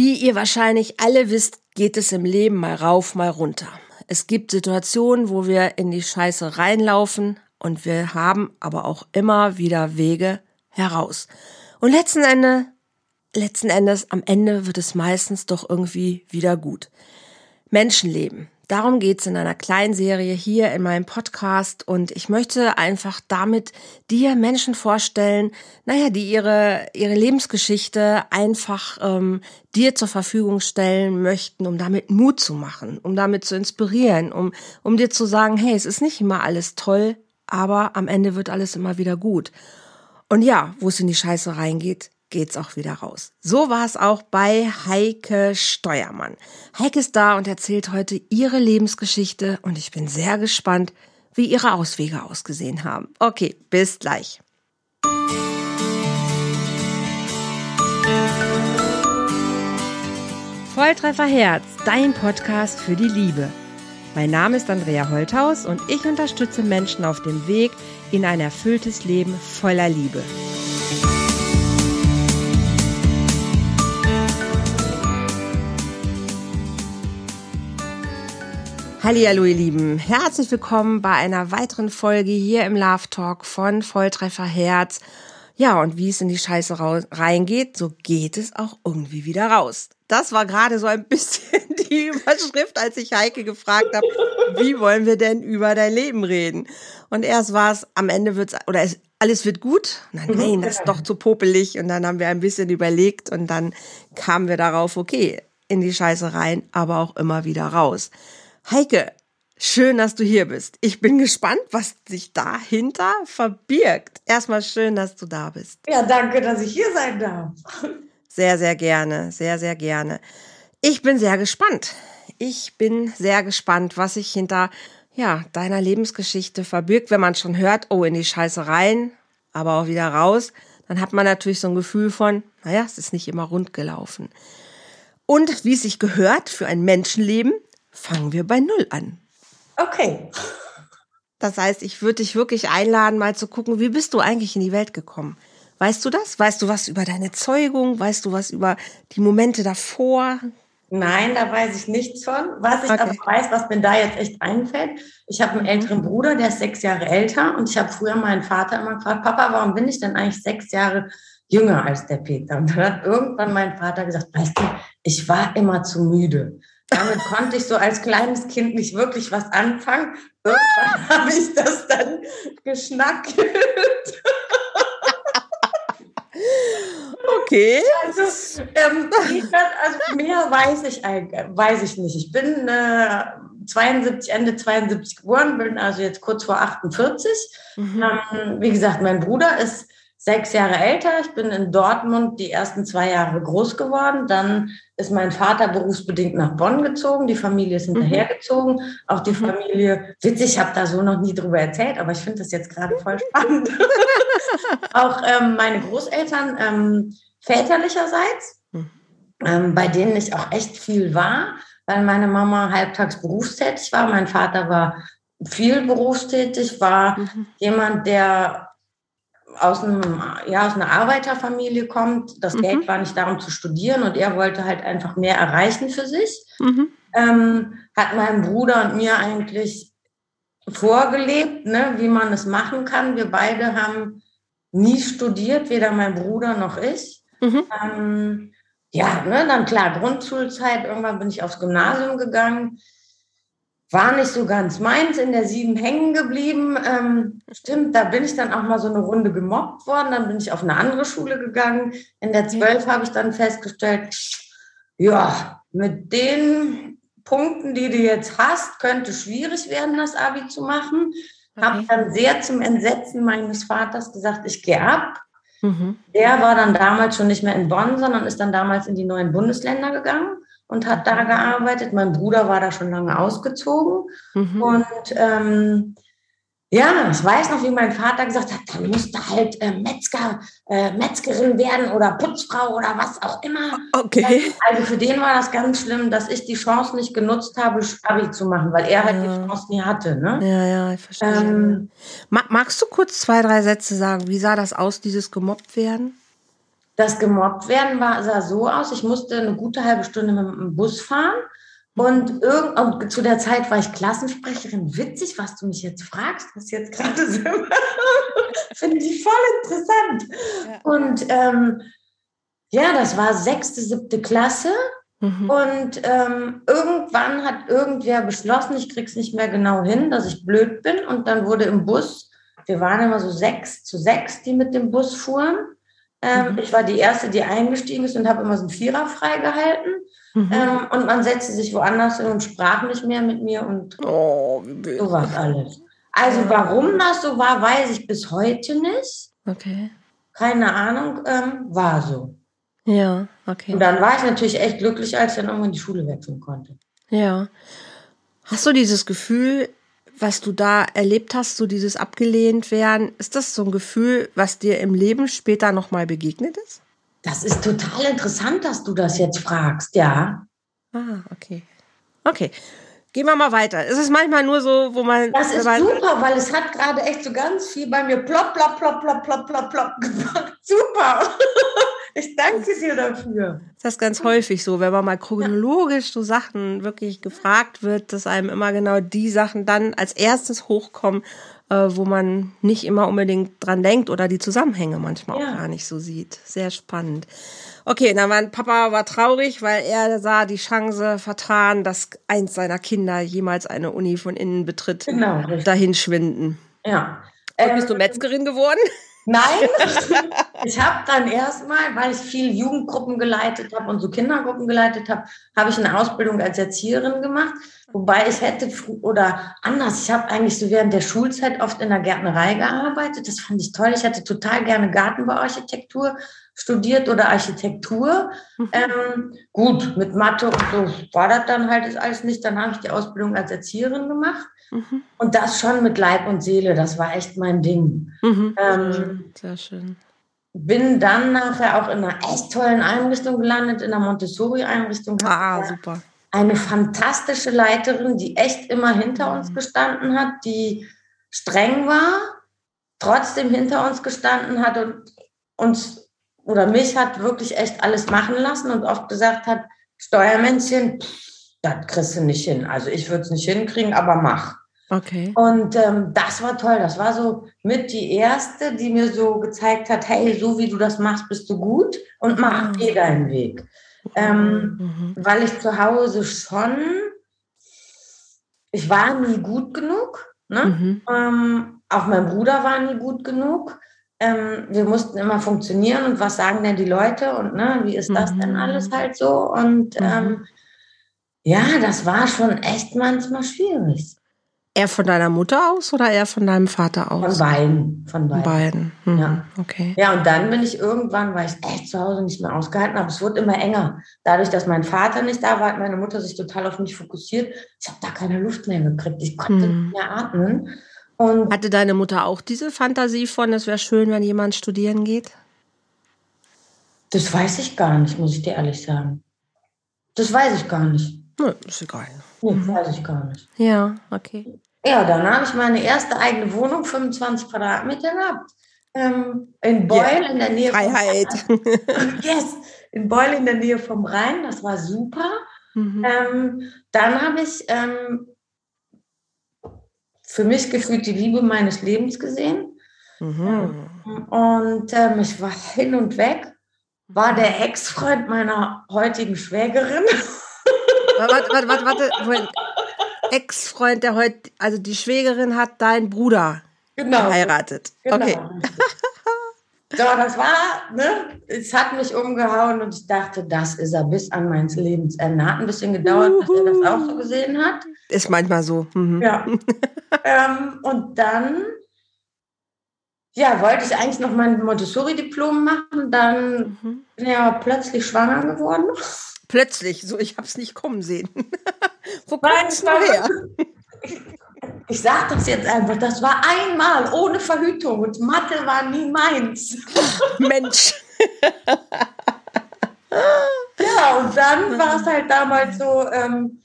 Wie ihr wahrscheinlich alle wisst, geht es im Leben mal rauf, mal runter. Es gibt Situationen, wo wir in die Scheiße reinlaufen und wir haben aber auch immer wieder Wege heraus. Und letzten Endes, letzten Endes, am Ende wird es meistens doch irgendwie wieder gut. Menschenleben. Darum geht's in einer kleinen Serie hier in meinem Podcast und ich möchte einfach damit dir Menschen vorstellen, naja, die ihre, ihre Lebensgeschichte einfach ähm, dir zur Verfügung stellen möchten, um damit Mut zu machen, um damit zu inspirieren, um, um dir zu sagen, hey, es ist nicht immer alles toll, aber am Ende wird alles immer wieder gut. Und ja, wo es in die Scheiße reingeht, geht's auch wieder raus. So war es auch bei Heike Steuermann. Heike ist da und erzählt heute ihre Lebensgeschichte und ich bin sehr gespannt, wie ihre Auswege ausgesehen haben. Okay, bis gleich. Volltreffer Herz, dein Podcast für die Liebe. Mein Name ist Andrea Holthaus und ich unterstütze Menschen auf dem Weg in ein erfülltes Leben voller Liebe. Hallo ihr Lieben, herzlich willkommen bei einer weiteren Folge hier im Love Talk von Volltreffer Herz. Ja, und wie es in die Scheiße reingeht, so geht es auch irgendwie wieder raus. Das war gerade so ein bisschen die Überschrift, als ich Heike gefragt habe, wie wollen wir denn über dein Leben reden? Und erst war es, am Ende wird's, oder es, alles wird gut. Nein, nein, das ist doch zu popelig. Und dann haben wir ein bisschen überlegt und dann kamen wir darauf, okay, in die Scheiße rein, aber auch immer wieder raus. Heike, schön, dass du hier bist. Ich bin gespannt, was sich dahinter verbirgt. Erstmal schön, dass du da bist. Ja, danke, dass ich hier sein darf. Sehr, sehr gerne, sehr, sehr gerne. Ich bin sehr gespannt. Ich bin sehr gespannt, was sich hinter ja, deiner Lebensgeschichte verbirgt, wenn man schon hört, oh, in die Scheiße rein, aber auch wieder raus, dann hat man natürlich so ein Gefühl von, naja, es ist nicht immer rund gelaufen. Und wie es sich gehört für ein Menschenleben, fangen wir bei Null an. Okay. Das heißt, ich würde dich wirklich einladen, mal zu gucken, wie bist du eigentlich in die Welt gekommen? Weißt du das? Weißt du was über deine Zeugung? Weißt du was über die Momente davor? Nein, da weiß ich nichts von. Was ich okay. aber weiß, was mir da jetzt echt einfällt, ich habe einen älteren Bruder, der ist sechs Jahre älter und ich habe früher meinen Vater immer gefragt, Papa, warum bin ich denn eigentlich sechs Jahre jünger als der Peter? Und dann hat irgendwann mein Vater gesagt, weißt du, ich war immer zu müde. Damit konnte ich so als kleines Kind nicht wirklich was anfangen. Irgendwann habe ich das dann geschnackt. Okay. Also, ähm, also mehr weiß ich, weiß ich nicht. Ich bin äh, 72, Ende 72 geboren, bin also jetzt kurz vor 48. Mhm. Ähm, wie gesagt, mein Bruder ist sechs Jahre älter. Ich bin in Dortmund die ersten zwei Jahre groß geworden. Dann ist mein Vater berufsbedingt nach Bonn gezogen. Die Familie ist hinterhergezogen. Mhm. Auch die mhm. Familie, witzig, ich habe da so noch nie drüber erzählt, aber ich finde das jetzt gerade voll spannend. Auch ähm, meine Großeltern ähm, väterlicherseits, mhm. ähm, bei denen ich auch echt viel war, weil meine Mama halbtags berufstätig war. Mein Vater war viel berufstätig, war mhm. jemand, der aus, einem, ja, aus einer Arbeiterfamilie kommt. Das mhm. Geld war nicht darum zu studieren und er wollte halt einfach mehr erreichen für sich. Mhm. Ähm, hat meinem Bruder und mir eigentlich vorgelebt, ne, wie man es machen kann. Wir beide haben nie studiert, weder mein Bruder noch ich. Mhm. Ähm, ja, ne, dann klar, Grundschulzeit, irgendwann bin ich aufs Gymnasium gegangen war nicht so ganz meins, in der sieben hängen geblieben. Ähm, stimmt, da bin ich dann auch mal so eine Runde gemobbt worden. Dann bin ich auf eine andere Schule gegangen. In der zwölf habe ich dann festgestellt, ja, mit den Punkten, die du jetzt hast, könnte schwierig werden, das Abi zu machen. Okay. Habe dann sehr zum Entsetzen meines Vaters gesagt, ich gehe ab. Mhm. Der war dann damals schon nicht mehr in Bonn, sondern ist dann damals in die neuen Bundesländer gegangen und hat da gearbeitet. Mein Bruder war da schon lange ausgezogen. Mhm. Und ähm, ja, ich weiß noch, wie mein Vater gesagt hat, dann musst du halt äh, Metzger, äh, Metzgerin werden oder Putzfrau oder was auch immer. Okay. Also für den war das ganz schlimm, dass ich die Chance nicht genutzt habe, Abi zu machen, weil er halt ja. die Chance nie hatte. Ne? Ja, ja, ich verstehe. Ähm, magst du kurz zwei, drei Sätze sagen? Wie sah das aus, dieses gemobbt werden? Das gemobbt werden war, sah so aus, ich musste eine gute halbe Stunde mit dem Bus fahren. Und, irgend, und zu der Zeit war ich Klassensprecherin. Witzig, was du mich jetzt fragst, was jetzt gerade so Finde ich voll interessant. Ja. Und ähm, ja, das war sechste, siebte Klasse. Mhm. Und ähm, irgendwann hat irgendwer beschlossen, ich krieg's nicht mehr genau hin, dass ich blöd bin. Und dann wurde im Bus, wir waren immer so sechs zu sechs, die mit dem Bus fuhren. Ähm, mhm. Ich war die erste, die eingestiegen ist und habe immer so einen Vierer freigehalten. Mhm. Ähm, und man setzte sich woanders hin und sprach nicht mehr mit mir und oh, so war alles. Also warum das so war, weiß ich bis heute nicht. Okay. Keine Ahnung, ähm, war so. Ja, okay. Und dann war ich natürlich echt glücklich, als ich dann irgendwann die Schule wechseln konnte. Ja. Hast du dieses Gefühl, was du da erlebt hast, so dieses abgelehnt werden, ist das so ein Gefühl, was dir im Leben später nochmal begegnet ist? Das ist total interessant, dass du das jetzt fragst, ja. Ah, okay. Okay. Gehen wir mal weiter. Es ist manchmal nur so, wo man. Das ist super, weil es hat gerade echt so ganz viel bei mir plopp, plopp, plopp, plopp, plopp, plopp, plopp gemacht. Super. Ich danke dir dafür. Das ist ganz häufig so, wenn man mal chronologisch so Sachen wirklich gefragt wird, dass einem immer genau die Sachen dann als erstes hochkommen, äh, wo man nicht immer unbedingt dran denkt oder die Zusammenhänge manchmal ja. auch gar nicht so sieht. Sehr spannend. Okay, dann war Papa war traurig, weil er sah die Chance vertan, dass eins seiner Kinder jemals eine Uni von innen betritt, genau, dahin schwinden. Ja. Und bist du ähm, Metzgerin geworden? Nein, ich habe dann erstmal, weil ich viel Jugendgruppen geleitet habe und so Kindergruppen geleitet habe, habe ich eine Ausbildung als Erzieherin gemacht. Wobei ich hätte, oder anders, ich habe eigentlich so während der Schulzeit oft in der Gärtnerei gearbeitet. Das fand ich toll. Ich hätte total gerne Gartenbauarchitektur studiert oder Architektur. Mhm. Ähm, gut, mit Mathe und so war das dann halt alles nicht. Dann habe ich die Ausbildung als Erzieherin gemacht. Mhm. Und das schon mit Leib und Seele, das war echt mein Ding. Mhm. Ähm, Sehr schön. Bin dann nachher auch in einer echt tollen Einrichtung gelandet, in einer Montessori-Einrichtung. Ah, super. Eine fantastische Leiterin, die echt immer hinter uns mhm. gestanden hat, die streng war, trotzdem hinter uns gestanden hat und uns oder mich hat wirklich echt alles machen lassen und oft gesagt hat, Steuermännchen, das kriegst du nicht hin. Also ich würde es nicht hinkriegen, aber mach. Okay. Und ähm, das war toll. Das war so mit die erste, die mir so gezeigt hat, hey, so wie du das machst, bist du gut und mach mhm. eh deinen Weg. Ähm, mhm. Weil ich zu Hause schon, ich war nie gut genug. Ne? Mhm. Ähm, auch mein Bruder war nie gut genug. Ähm, wir mussten immer funktionieren und was sagen denn die Leute und ne, wie ist das denn mhm. alles halt so? Und mhm. ähm, ja, das war schon echt manchmal schwierig. Eher von deiner Mutter aus oder eher von deinem Vater aus? Von beiden. Von beiden. beiden. Mhm. Ja. Okay. Ja, und dann bin ich irgendwann, weil ich echt zu Hause nicht mehr ausgehalten habe, es wurde immer enger. Dadurch, dass mein Vater nicht da war, hat meine Mutter sich total auf mich fokussiert. Ich habe da keine Luft mehr gekriegt. Ich konnte mhm. nicht mehr atmen. Und Hatte deine Mutter auch diese Fantasie von, es wäre schön, wenn jemand studieren geht? Das weiß ich gar nicht, muss ich dir ehrlich sagen. Das weiß ich gar nicht. Ne, ist egal. Nee, mhm. weiß ich gar nicht. Ja, okay. Ja, dann habe ich meine erste eigene Wohnung, 25 Quadratmeter gehabt. Ähm, in Beul yeah. in der Nähe Freiheit. Vom yes, in Beul in der Nähe vom Rhein. Das war super. Mhm. Ähm, dann habe ich ähm, für mich gefühlt die Liebe meines Lebens gesehen. Mhm. Und ähm, ich war hin und weg. War der Ex-Freund meiner heutigen Schwägerin. Warte, warte, warte, warte. Ex-Freund, der heute, also die Schwägerin hat deinen Bruder genau. geheiratet. Genau. Okay. So, das war, ne, es hat mich umgehauen und ich dachte, das ist er bis an mein Lebensende. Hat ein bisschen gedauert, bis er das auch so gesehen hat. Ist manchmal so. Mhm. Ja. ähm, und dann, ja, wollte ich eigentlich noch mein Montessori-Diplom machen, dann mhm. ja plötzlich schwanger geworden. Plötzlich, so ich habe es nicht kommen sehen. Wo kommt es her? Ich sage das jetzt einfach, das war einmal ohne Verhütung und Mathe war nie meins. Mensch. ja, und dann war es halt damals so, ähm,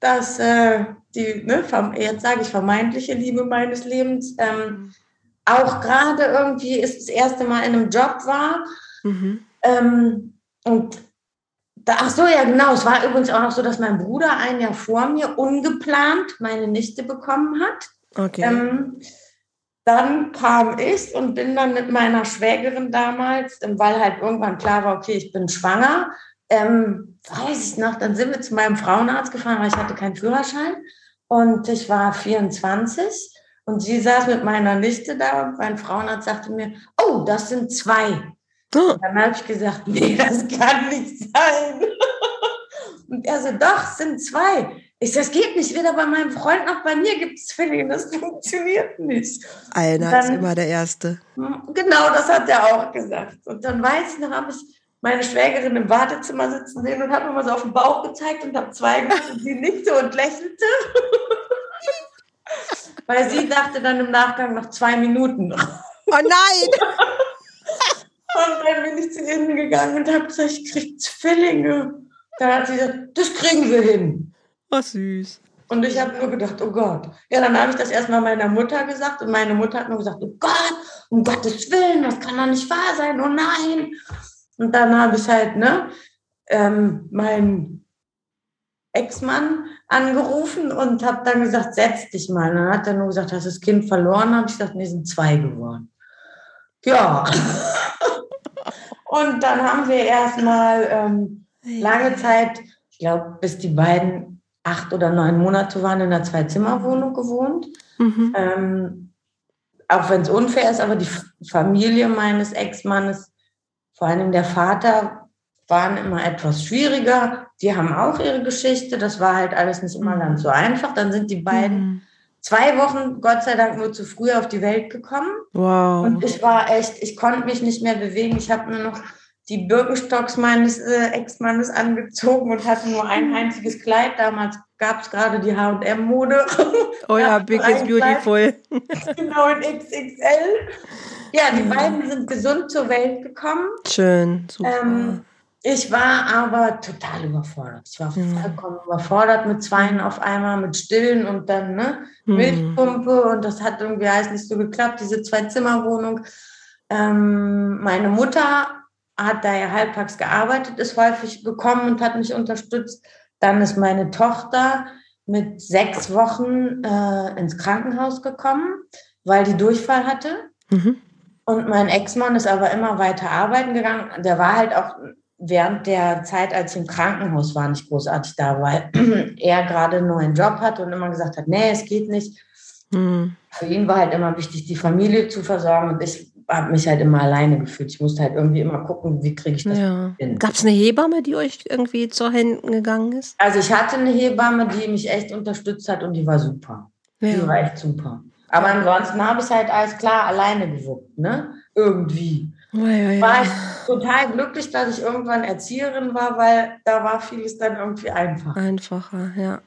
dass äh, die, ne, jetzt sage ich vermeintliche Liebe meines Lebens, ähm, auch gerade irgendwie ist das erste Mal in einem Job war, Mhm. Ähm, und ach so, ja, genau. Es war übrigens auch noch so, dass mein Bruder ein Jahr vor mir ungeplant meine Nichte bekommen hat. Okay. Ähm, dann kam ich und bin dann mit meiner Schwägerin damals, ähm, weil halt irgendwann klar war, okay, ich bin schwanger. Ähm, weiß ich noch, dann sind wir zu meinem Frauenarzt gefahren, weil ich hatte keinen Führerschein. Und ich war 24 und sie saß mit meiner Nichte da und mein Frauenarzt sagte mir, oh, das sind zwei. Und dann habe ich gesagt, nee, das kann nicht sein. Und er so, doch, es sind zwei. Ich das geht nicht. Weder bei meinem Freund noch bei mir gibt es Zwillinge. Das funktioniert nicht. Einer dann, ist immer der Erste. Hm, genau, das hat er auch gesagt. Und dann weiß ich noch, habe ich meine Schwägerin im Wartezimmer sitzen sehen und habe immer so auf den Bauch gezeigt und habe zwei gemacht und sie nickte und lächelte. Weil sie dachte dann im Nachgang noch zwei Minuten. Oh nein! und dann bin ich zu ihnen gegangen und habe gesagt, ich kriege Zwillinge. Dann hat sie gesagt, das kriegen wir hin. Oh, süß. Und ich habe nur gedacht, oh Gott. Ja, dann habe ich das erstmal meiner Mutter gesagt und meine Mutter hat nur gesagt, oh Gott, um Gottes Willen, das kann doch nicht wahr sein, oh nein. Und dann habe ich halt, ne, ähm, meinen Ex-Mann angerufen und habe dann gesagt, setz dich mal. Und dann hat er nur gesagt, hast du das Kind verloren? Habe ich gesagt, nee, sind zwei geworden. Ja. und dann haben wir erstmal ähm, lange Zeit, ich glaube, bis die beiden acht oder neun Monate waren, in einer Zwei-Zimmer-Wohnung gewohnt. Mhm. Ähm, auch wenn es unfair ist, aber die Familie meines Ex-Mannes vor allem der Vater, waren immer etwas schwieriger. Die haben auch ihre Geschichte. Das war halt alles nicht immer ganz so einfach. Dann sind die beiden mhm. Zwei Wochen, Gott sei Dank, nur zu früh auf die Welt gekommen. Wow. Und ich war echt, ich konnte mich nicht mehr bewegen. Ich habe mir noch die Birkenstocks meines äh, Ex-Mannes angezogen und hatte nur ein einziges Kleid. Damals gab es gerade die H&M-Mode. Oh ja, Big is Beautiful. genau, in XXL. Ja, die beiden sind gesund zur Welt gekommen. Schön, super. Ähm, ich war aber total überfordert. Ich war mhm. vollkommen überfordert mit Zweien auf einmal, mit Stillen und dann ne, mhm. Milchpumpe. Und das hat irgendwie alles nicht so geklappt, diese Zwei-Zimmer-Wohnung. Ähm, meine Mutter hat da ja halbtags gearbeitet, ist häufig gekommen und hat mich unterstützt. Dann ist meine Tochter mit sechs Wochen äh, ins Krankenhaus gekommen, weil die Durchfall hatte. Mhm. Und mein Ex-Mann ist aber immer weiter arbeiten gegangen. Der war halt auch während der Zeit, als ich im Krankenhaus war, nicht großartig da, weil er gerade einen neuen Job hatte und immer gesagt hat, nee, es geht nicht. Mhm. Für ihn war halt immer wichtig, die Familie zu versorgen und ich habe mich halt immer alleine gefühlt. Ich musste halt irgendwie immer gucken, wie kriege ich das ja. hin. Gab es eine Hebamme, die euch irgendwie zur Händen gegangen ist? Also ich hatte eine Hebamme, die mich echt unterstützt hat und die war super. Ja. Die war echt super. Aber ansonsten habe ich halt alles klar alleine gewuppt, ne? Irgendwie. Ja, ja, ja. War ich total glücklich, dass ich irgendwann Erzieherin war, weil da war vieles dann irgendwie einfacher. Einfacher, ja.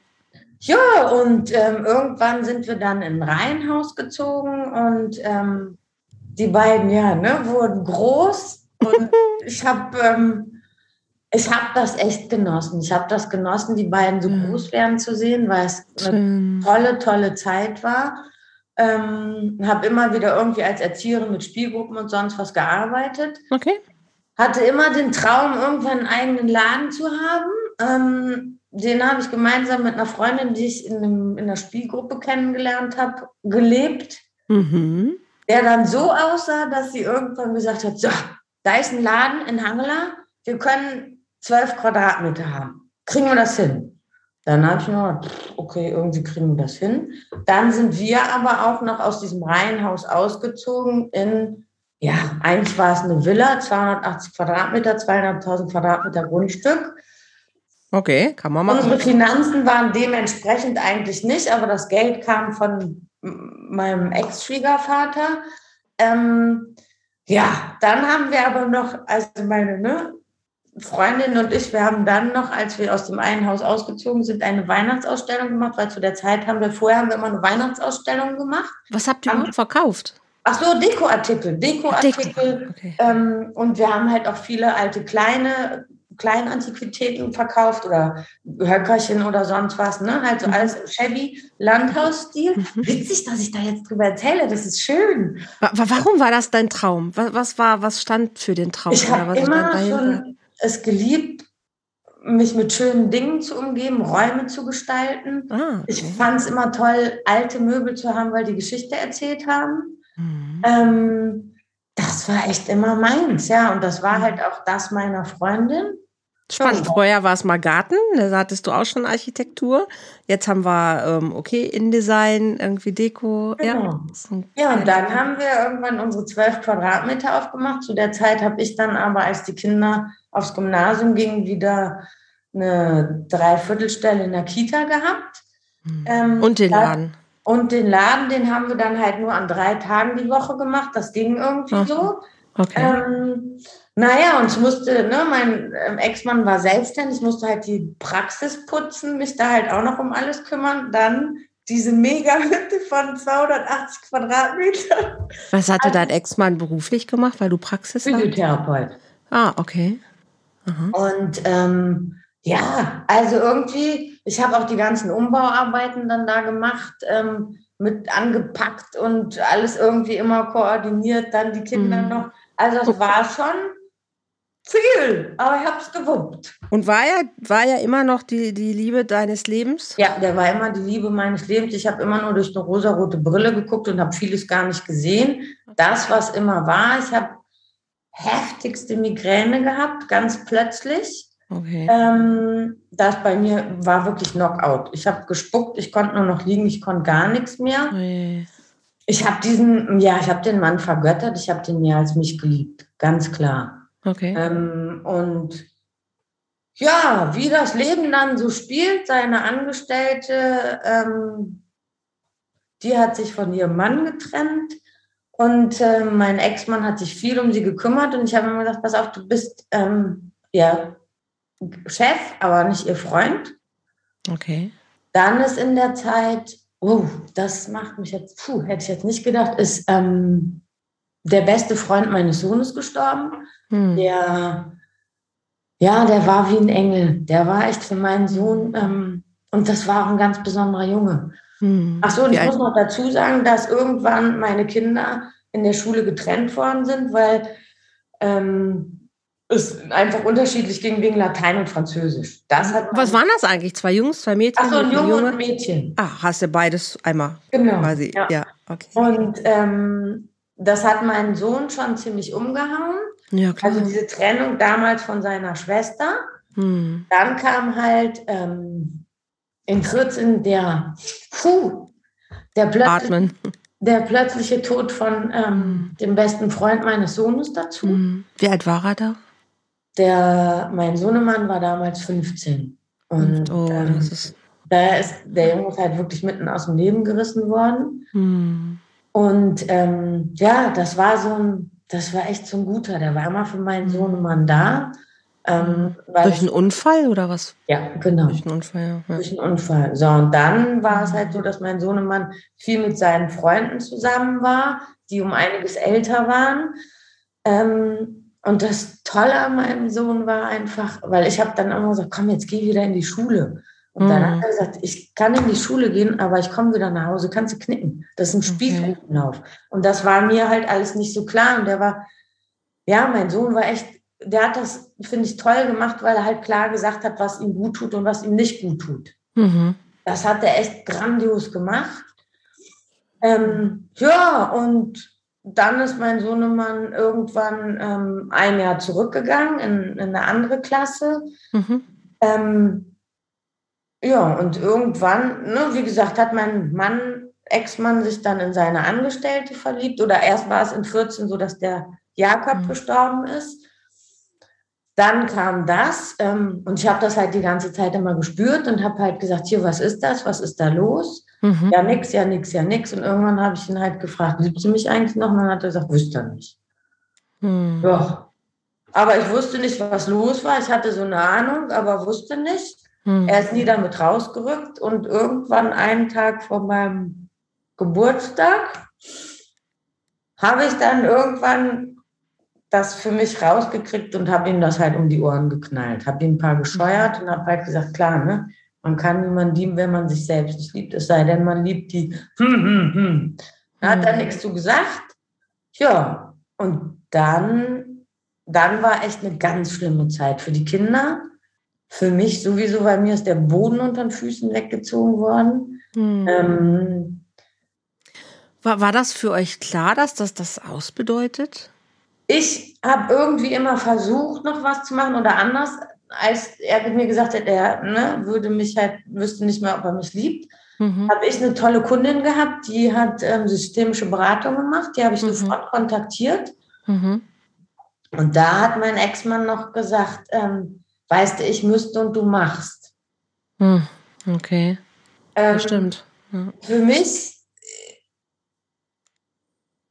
Ja, und ähm, irgendwann sind wir dann in ein Reihenhaus gezogen und ähm, die beiden, ja, ne, wurden groß und ich habe ähm, ich habe das echt genossen. Ich habe das genossen, die beiden so groß werden zu sehen, weil es eine tolle, tolle Zeit war. Ähm, habe immer wieder irgendwie als Erzieherin mit Spielgruppen und sonst was gearbeitet. Okay. Hatte immer den Traum, irgendwann einen eigenen Laden zu haben. Ähm, den habe ich gemeinsam mit einer Freundin, die ich in, einem, in einer Spielgruppe kennengelernt habe, gelebt. Mhm. Der dann so aussah, dass sie irgendwann gesagt hat: So, da ist ein Laden in Hangela, wir können zwölf Quadratmeter haben. Kriegen wir das hin? Dann habe ich mir gedacht, okay, irgendwie kriegen wir das hin. Dann sind wir aber auch noch aus diesem Reihenhaus ausgezogen in, ja, eigentlich war es eine Villa, 280 Quadratmeter, 200.000 Quadratmeter Grundstück. Okay, kann man machen. Unsere Finanzen waren dementsprechend eigentlich nicht, aber das Geld kam von meinem Ex-Schwiegervater. Ähm, ja, dann haben wir aber noch, also meine, ne, Freundin und ich, wir haben dann noch, als wir aus dem einen Haus ausgezogen sind, eine Weihnachtsausstellung gemacht, weil zu der Zeit haben wir, vorher haben wir immer eine Weihnachtsausstellung gemacht. Was habt ihr haben, verkauft? Ach so, Dekoartikel, Dekoartikel. Okay. Ähm, und wir haben halt auch viele alte kleine kleinen Antiquitäten verkauft oder Höckerchen oder sonst was, ne? Halt so mhm. alles im Chevy Landhausstil. Mhm. Witzig, dass ich da jetzt drüber erzähle. Das ist schön. Warum war das dein Traum? Was, was war, was stand für den Traum? Ich habe immer schon es geliebt, mich mit schönen Dingen zu umgeben, Räume zu gestalten. Ah, okay. Ich fand es immer toll, alte Möbel zu haben, weil die Geschichte erzählt haben. Mhm. Ähm, das war echt immer meins, ja. Und das war mhm. halt auch das meiner Freundin. Spannend. Vorher war es mal Garten, da hattest du auch schon Architektur. Jetzt haben wir, ähm, okay, InDesign, irgendwie Deko. Genau. Ja, ja, und dann haben wir irgendwann unsere zwölf Quadratmeter aufgemacht. Zu der Zeit habe ich dann aber, als die Kinder aufs Gymnasium gingen, wieder eine Dreiviertelstelle in der Kita gehabt. Mhm. Ähm, und den Laden. Und den Laden, den haben wir dann halt nur an drei Tagen die Woche gemacht. Das ging irgendwie Ach, so. Okay. Ähm, naja, und ich musste, ne, mein ähm, Ex-Mann war selbstständig, musste halt die Praxis putzen, mich da halt auch noch um alles kümmern. Dann diese Mega-Hütte von 280 Quadratmetern. Was hatte also, dein Ex-Mann beruflich gemacht, weil du Praxis hast? Physiotherapeut. Ah, okay. Aha. Und ähm, ja, also irgendwie, ich habe auch die ganzen Umbauarbeiten dann da gemacht, ähm, mit angepackt und alles irgendwie immer koordiniert, dann die Kinder mhm. noch. Also es war schon viel, aber ich habe es gewuppt. Und war er, war er immer noch die, die Liebe deines Lebens? Ja, der war immer die Liebe meines Lebens. Ich habe immer nur durch eine rosarote Brille geguckt und habe vieles gar nicht gesehen. Das, was immer war, ich habe heftigste Migräne gehabt, ganz plötzlich. Okay. Ähm, das bei mir war wirklich Knockout. Ich habe gespuckt, ich konnte nur noch liegen, ich konnte gar nichts mehr. Okay. Ich habe diesen, ja, ich habe den Mann vergöttert, ich habe den mehr als mich geliebt, ganz klar. Okay. Ähm, und ja, wie das Leben dann so spielt, seine Angestellte, ähm, die hat sich von ihrem Mann getrennt und äh, mein Ex-Mann hat sich viel um sie gekümmert und ich habe immer gesagt, pass auf, du bist ähm, ja Chef, aber nicht ihr Freund. Okay. Dann ist in der Zeit, oh, das macht mich jetzt, puh, hätte ich jetzt nicht gedacht, ist ähm, der beste Freund meines Sohnes gestorben. Hm. Der, ja, der war wie ein Engel. Der war echt für meinen Sohn, ähm, und das war auch ein ganz besonderer Junge. Hm. Ach so, und ich muss noch dazu sagen, dass irgendwann meine Kinder in der Schule getrennt worden sind, weil ähm, es einfach unterschiedlich ging wegen Latein und Französisch. Das hat Was waren das eigentlich? Zwei Jungs, zwei Mädchen? Ach so, ein Junge und ein Mädchen. Ah, hast du beides einmal genau, quasi. Ja, ja okay. Und ähm, das hat meinen Sohn schon ziemlich umgehauen. Ja. Also diese Trennung damals von seiner Schwester. Hm. Dann kam halt ähm, in 14 der, puh, der plötzlich, der plötzliche Tod von ähm, hm. dem besten Freund meines Sohnes dazu. Hm. Wie alt war er da? Der, mein Sohnemann war damals 15. Und oh, ähm, ist da ist der Junge halt wirklich mitten aus dem Leben gerissen worden. Hm. Und ähm, ja, das war so ein, das war echt so ein guter. Der war immer für meinen. Sohnemann da. Ähm, Durch einen Unfall oder was? Ja, genau. Durch einen Unfall, ja. Durch einen Unfall. So, und dann war es halt so, dass mein Sohnemann viel mit seinen Freunden zusammen war, die um einiges älter waren. Ähm, und das Tolle an meinem Sohn war einfach, weil ich habe dann immer gesagt, komm, jetzt geh wieder in die Schule. Und mhm. dann hat er gesagt, ich kann in die Schule gehen, aber ich komme wieder nach Hause, kannst du knicken. Das ist ein Spießrutenlauf. Okay. Und das war mir halt alles nicht so klar. Und der war, ja, mein Sohn war echt, der hat das, finde ich, toll gemacht, weil er halt klar gesagt hat, was ihm gut tut und was ihm nicht gut tut. Mhm. Das hat er echt grandios gemacht. Ähm, ja, und dann ist mein Sohnemann irgendwann ähm, ein Jahr zurückgegangen in, in eine andere Klasse. Mhm. Ähm, ja, und irgendwann, ne, wie gesagt, hat mein Mann, Ex-Mann, sich dann in seine Angestellte verliebt. Oder erst war es in 14 so, dass der Jakob mhm. gestorben ist. Dann kam das ähm, und ich habe das halt die ganze Zeit immer gespürt und habe halt gesagt, hier, was ist das? Was ist da los? Mhm. Ja, nix, ja, nix, ja, nix. Und irgendwann habe ich ihn halt gefragt, liebt sie mich eigentlich noch? Und dann hat er gesagt, wüsste er nicht. Mhm. Ja. Aber ich wusste nicht, was los war. Ich hatte so eine Ahnung, aber wusste nicht. Mhm. Er ist nie damit rausgerückt und irgendwann einen Tag vor meinem Geburtstag habe ich dann irgendwann das für mich rausgekriegt und habe ihm das halt um die Ohren geknallt. Habe ihm ein paar gescheuert und habe halt gesagt, klar, ne, man kann niemanden lieben, wenn man sich selbst nicht liebt, es sei denn, man liebt die. Hm, hm, hm. Da hat er nichts zu gesagt. Ja, und dann, dann war echt eine ganz schlimme Zeit für die Kinder. Für mich sowieso, weil mir ist der Boden unter den Füßen weggezogen worden. Mhm. Ähm, war, war das für euch klar, dass das das ausbedeutet? ich habe irgendwie immer versucht, noch was zu machen oder anders, als er mir gesagt hat, er ne, würde mich halt, wüsste nicht mehr, ob er mich liebt. Mhm. Habe ich eine tolle Kundin gehabt, die hat ähm, systemische Beratung gemacht, die habe ich mhm. sofort kontaktiert. Mhm. Und da hat mein Ex-Mann noch gesagt, ähm, weißt du, ich müsste und du machst. Hm, okay. Ähm, Stimmt. Ja. Für mich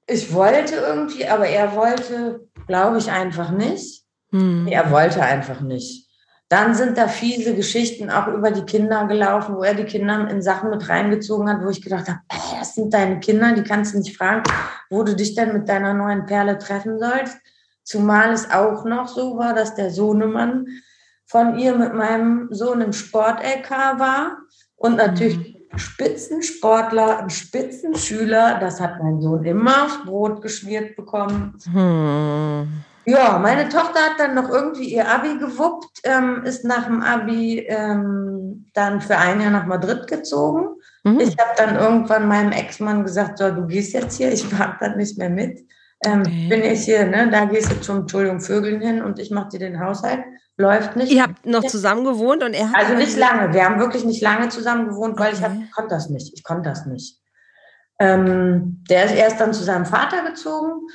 ich wollte irgendwie, aber er wollte, glaube ich, einfach nicht. Hm. Er wollte einfach nicht. Dann sind da fiese Geschichten auch über die Kinder gelaufen, wo er die Kinder in Sachen mit reingezogen hat, wo ich gedacht habe, ey, das sind deine Kinder, die kannst du nicht fragen, wo du dich denn mit deiner neuen Perle treffen sollst. Zumal es auch noch so war, dass der Sohnemann von ihr mit meinem Sohn im Sport-LK war und natürlich hm. Spitzensportler, ein Spitzenschüler, das hat mein Sohn immer aufs Brot geschmiert bekommen. Hm. Ja, meine Tochter hat dann noch irgendwie ihr Abi gewuppt, ähm, ist nach dem Abi ähm, dann für ein Jahr nach Madrid gezogen. Mhm. Ich habe dann irgendwann meinem Ex-Mann gesagt, so, du gehst jetzt hier, ich mag das nicht mehr mit. Ähm, okay. Bin ich hier, ne? Da gehst du zum Entschuldigung Vögeln hin und ich mache dir den Haushalt läuft nicht. Ihr habt noch zusammen gewohnt und er hat. Also nicht lange. Wir haben wirklich nicht lange zusammen gewohnt, weil okay. ich konnte das nicht. Ich konnte das nicht. Ähm, der ist erst dann zu seinem Vater gezogen.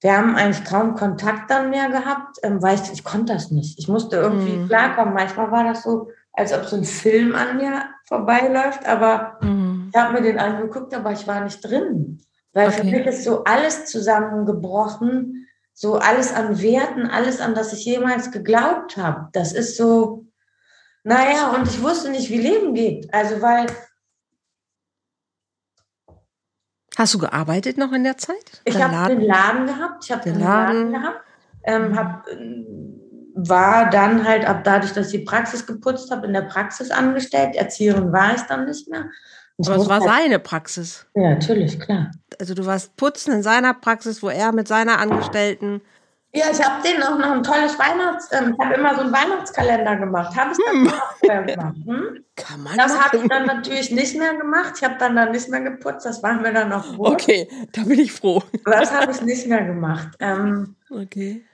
Wir haben eigentlich kaum Kontakt dann mehr gehabt, ähm, weil ich, ich konnte das nicht. Ich musste irgendwie mhm. klarkommen. Manchmal war das so, als ob so ein Film an mir vorbeiläuft, aber mhm. ich habe mir den angeguckt, aber ich war nicht drin. Weil okay. für mich ist so alles zusammengebrochen so alles an Werten, alles an das ich jemals geglaubt habe. Das ist so, naja, und ich wusste nicht, wie Leben geht. Also, weil. Hast du gearbeitet noch in der Zeit? Ich habe den Laden gehabt. Ich habe den Laden, Laden gehabt. Ähm, hab, war dann halt ab dadurch, dass ich die Praxis geputzt habe, in der Praxis angestellt. Erzieherin war ich dann nicht mehr. Aber es war halt, seine Praxis. Ja, natürlich, klar. Also du warst putzen in seiner Praxis, wo er mit seiner Angestellten. Ja, ich habe denen auch noch ein tolles Weihnachts... Ähm, ich habe immer so einen Weihnachtskalender gemacht. Habe ich dann hm. auch gemacht. Hm? Kann man Das habe ich dann natürlich nicht mehr gemacht. Ich habe dann dann nicht mehr geputzt. Das war mir dann noch wurscht. Okay, da bin ich froh. Das habe ich nicht mehr gemacht. Ähm, okay.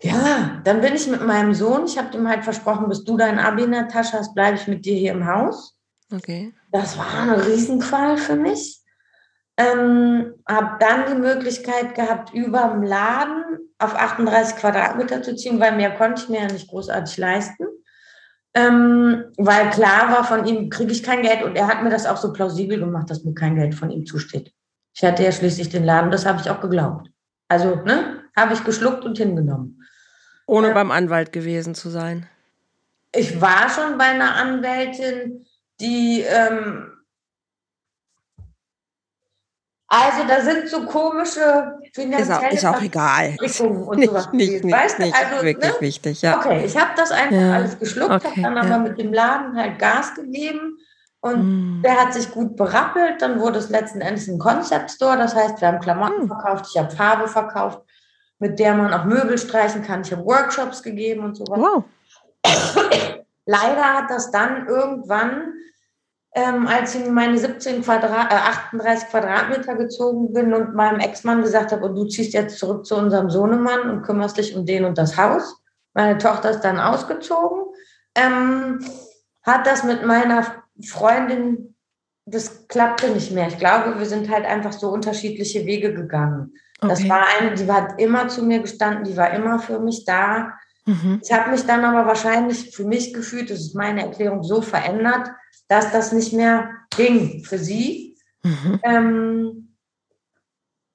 Ja, dann bin ich mit meinem Sohn. Ich habe ihm halt versprochen, bis du dein Abi in der Tasche hast, bleibe ich mit dir hier im Haus. Okay. Das war eine Riesenqual für mich. Ähm, habe dann die Möglichkeit gehabt, über dem Laden auf 38 Quadratmeter zu ziehen, weil mehr konnte ich mir ja nicht großartig leisten. Ähm, weil klar war, von ihm kriege ich kein Geld und er hat mir das auch so plausibel gemacht, dass mir kein Geld von ihm zusteht. Ich hatte ja schließlich den Laden, das habe ich auch geglaubt. Also, ne, habe ich geschluckt und hingenommen. Ohne äh, beim Anwalt gewesen zu sein. Ich war schon bei einer Anwältin, die ähm, also da sind so komische finanzielle ist auch, ist auch egal. und nicht, sowas. Nicht, nicht, weißt nicht also, wirklich ne? wichtig, ja. Okay, ich habe das einfach ja. alles geschluckt, okay, habe dann ja. aber mit dem Laden halt Gas gegeben und mm. der hat sich gut berappelt. Dann wurde es letzten Endes ein Concept Store, das heißt, wir haben Klamotten mm. verkauft, ich habe Farbe verkauft, mit der man auch Möbel streichen kann. Ich habe Workshops gegeben und sowas. Wow. Leider hat das dann irgendwann ähm, als ich in meine 17 Quadrat, äh, 38 Quadratmeter gezogen bin und meinem Ex-Mann gesagt habe, und du ziehst jetzt zurück zu unserem Sohnemann und kümmerst dich um den und das Haus. Meine Tochter ist dann ausgezogen. Ähm, hat das mit meiner Freundin, das klappte nicht mehr. Ich glaube, wir sind halt einfach so unterschiedliche Wege gegangen. Okay. Das war eine, die hat immer zu mir gestanden, die war immer für mich da. Mhm. Ich habe mich dann aber wahrscheinlich für mich gefühlt, das ist meine Erklärung, so verändert, dass das nicht mehr ging für sie. Mhm. Ähm,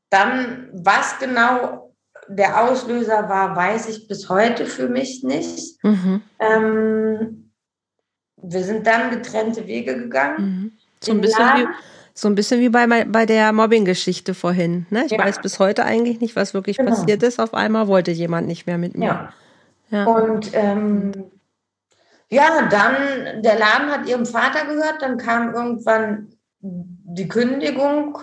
dann, was genau der Auslöser war, weiß ich bis heute für mich nicht. Mhm. Ähm, wir sind dann getrennte Wege gegangen. Mhm. So ein bisschen wie, So ein bisschen wie bei, bei der Mobbing-Geschichte vorhin. Ne? Ich ja. weiß bis heute eigentlich nicht, was wirklich genau. passiert ist. Auf einmal wollte jemand nicht mehr mit mir. Ja. Ja. Und ähm, ja, dann, der Laden hat ihrem Vater gehört, dann kam irgendwann die Kündigung.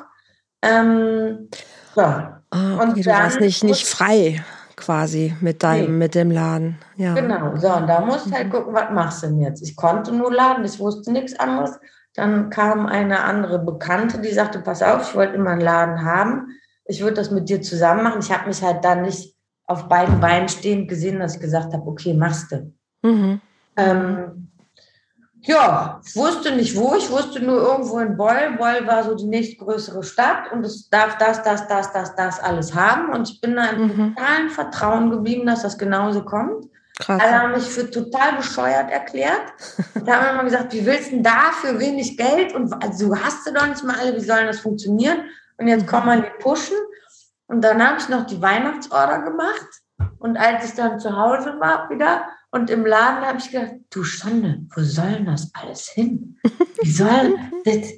Ähm, ja. Ah, okay, und du warst nicht, nicht frei quasi mit deinem, nee. mit dem Laden. Ja. Genau, so, und da musst du halt mhm. gucken, was machst du denn jetzt? Ich konnte nur laden, ich wusste nichts anderes. Dann kam eine andere Bekannte, die sagte, pass auf, ich wollte immer einen Laden haben. Ich würde das mit dir zusammen machen. Ich habe mich halt dann nicht auf beiden Beinen stehend gesehen, dass ich gesagt habe, okay, machst du. Mhm. Ähm, ja, ich wusste nicht wo, ich wusste nur irgendwo in Beul. Beul war so die nächstgrößere Stadt und es darf das, das, das, das, das alles haben. Und ich bin da im mhm. totalen Vertrauen geblieben, dass das genauso kommt. Krass. Alle haben mich für total bescheuert erklärt. Und haben immer gesagt, wie willst du denn da für wenig Geld? Und also, hast du doch nicht mal alle, wie soll das funktionieren? Und jetzt kommen wir die pushen. Und dann habe ich noch die Weihnachtsorder gemacht. Und als ich dann zu Hause war wieder, und im Laden habe ich gedacht, du Schande, wo soll denn das alles hin? Wie soll das?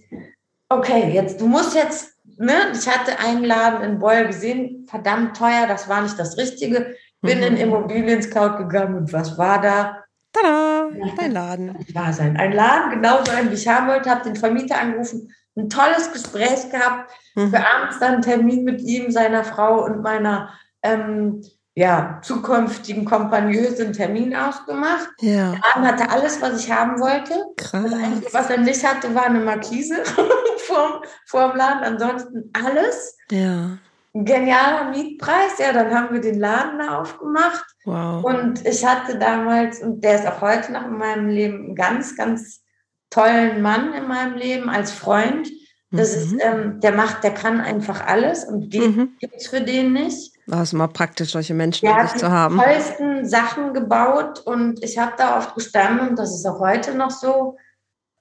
Okay, jetzt, du musst jetzt, ne? Ich hatte einen Laden in Beul gesehen, verdammt teuer, das war nicht das Richtige. Bin mhm. in Immobilien Scout gegangen und was war da? Tada, dein Laden. War sein. Ein Laden, genauso ein, wie ich haben wollte, habe den Vermieter angerufen, ein tolles Gespräch gehabt, mhm. für abends dann einen Termin mit ihm, seiner Frau und meiner ähm, ja, zukünftigen Kompagnösen Termin ausgemacht. Ja. Der Laden hatte alles, was ich haben wollte. Krass. Das Einzige, was er nicht hatte, war eine Markise vorm, vorm Laden. Ansonsten alles. Ja. Genialer Mietpreis. Ja, dann haben wir den Laden da aufgemacht. Wow. Und ich hatte damals, und der ist auch heute noch in meinem Leben, einen ganz, ganz tollen Mann in meinem Leben als Freund. Das mhm. ist, ähm, der macht, der kann einfach alles und geht, mhm. gibt's für den nicht. Das ist immer praktisch, solche Menschen ja, zu haben. Die tollsten Sachen gebaut und ich habe da oft gestanden und das ist auch heute noch so.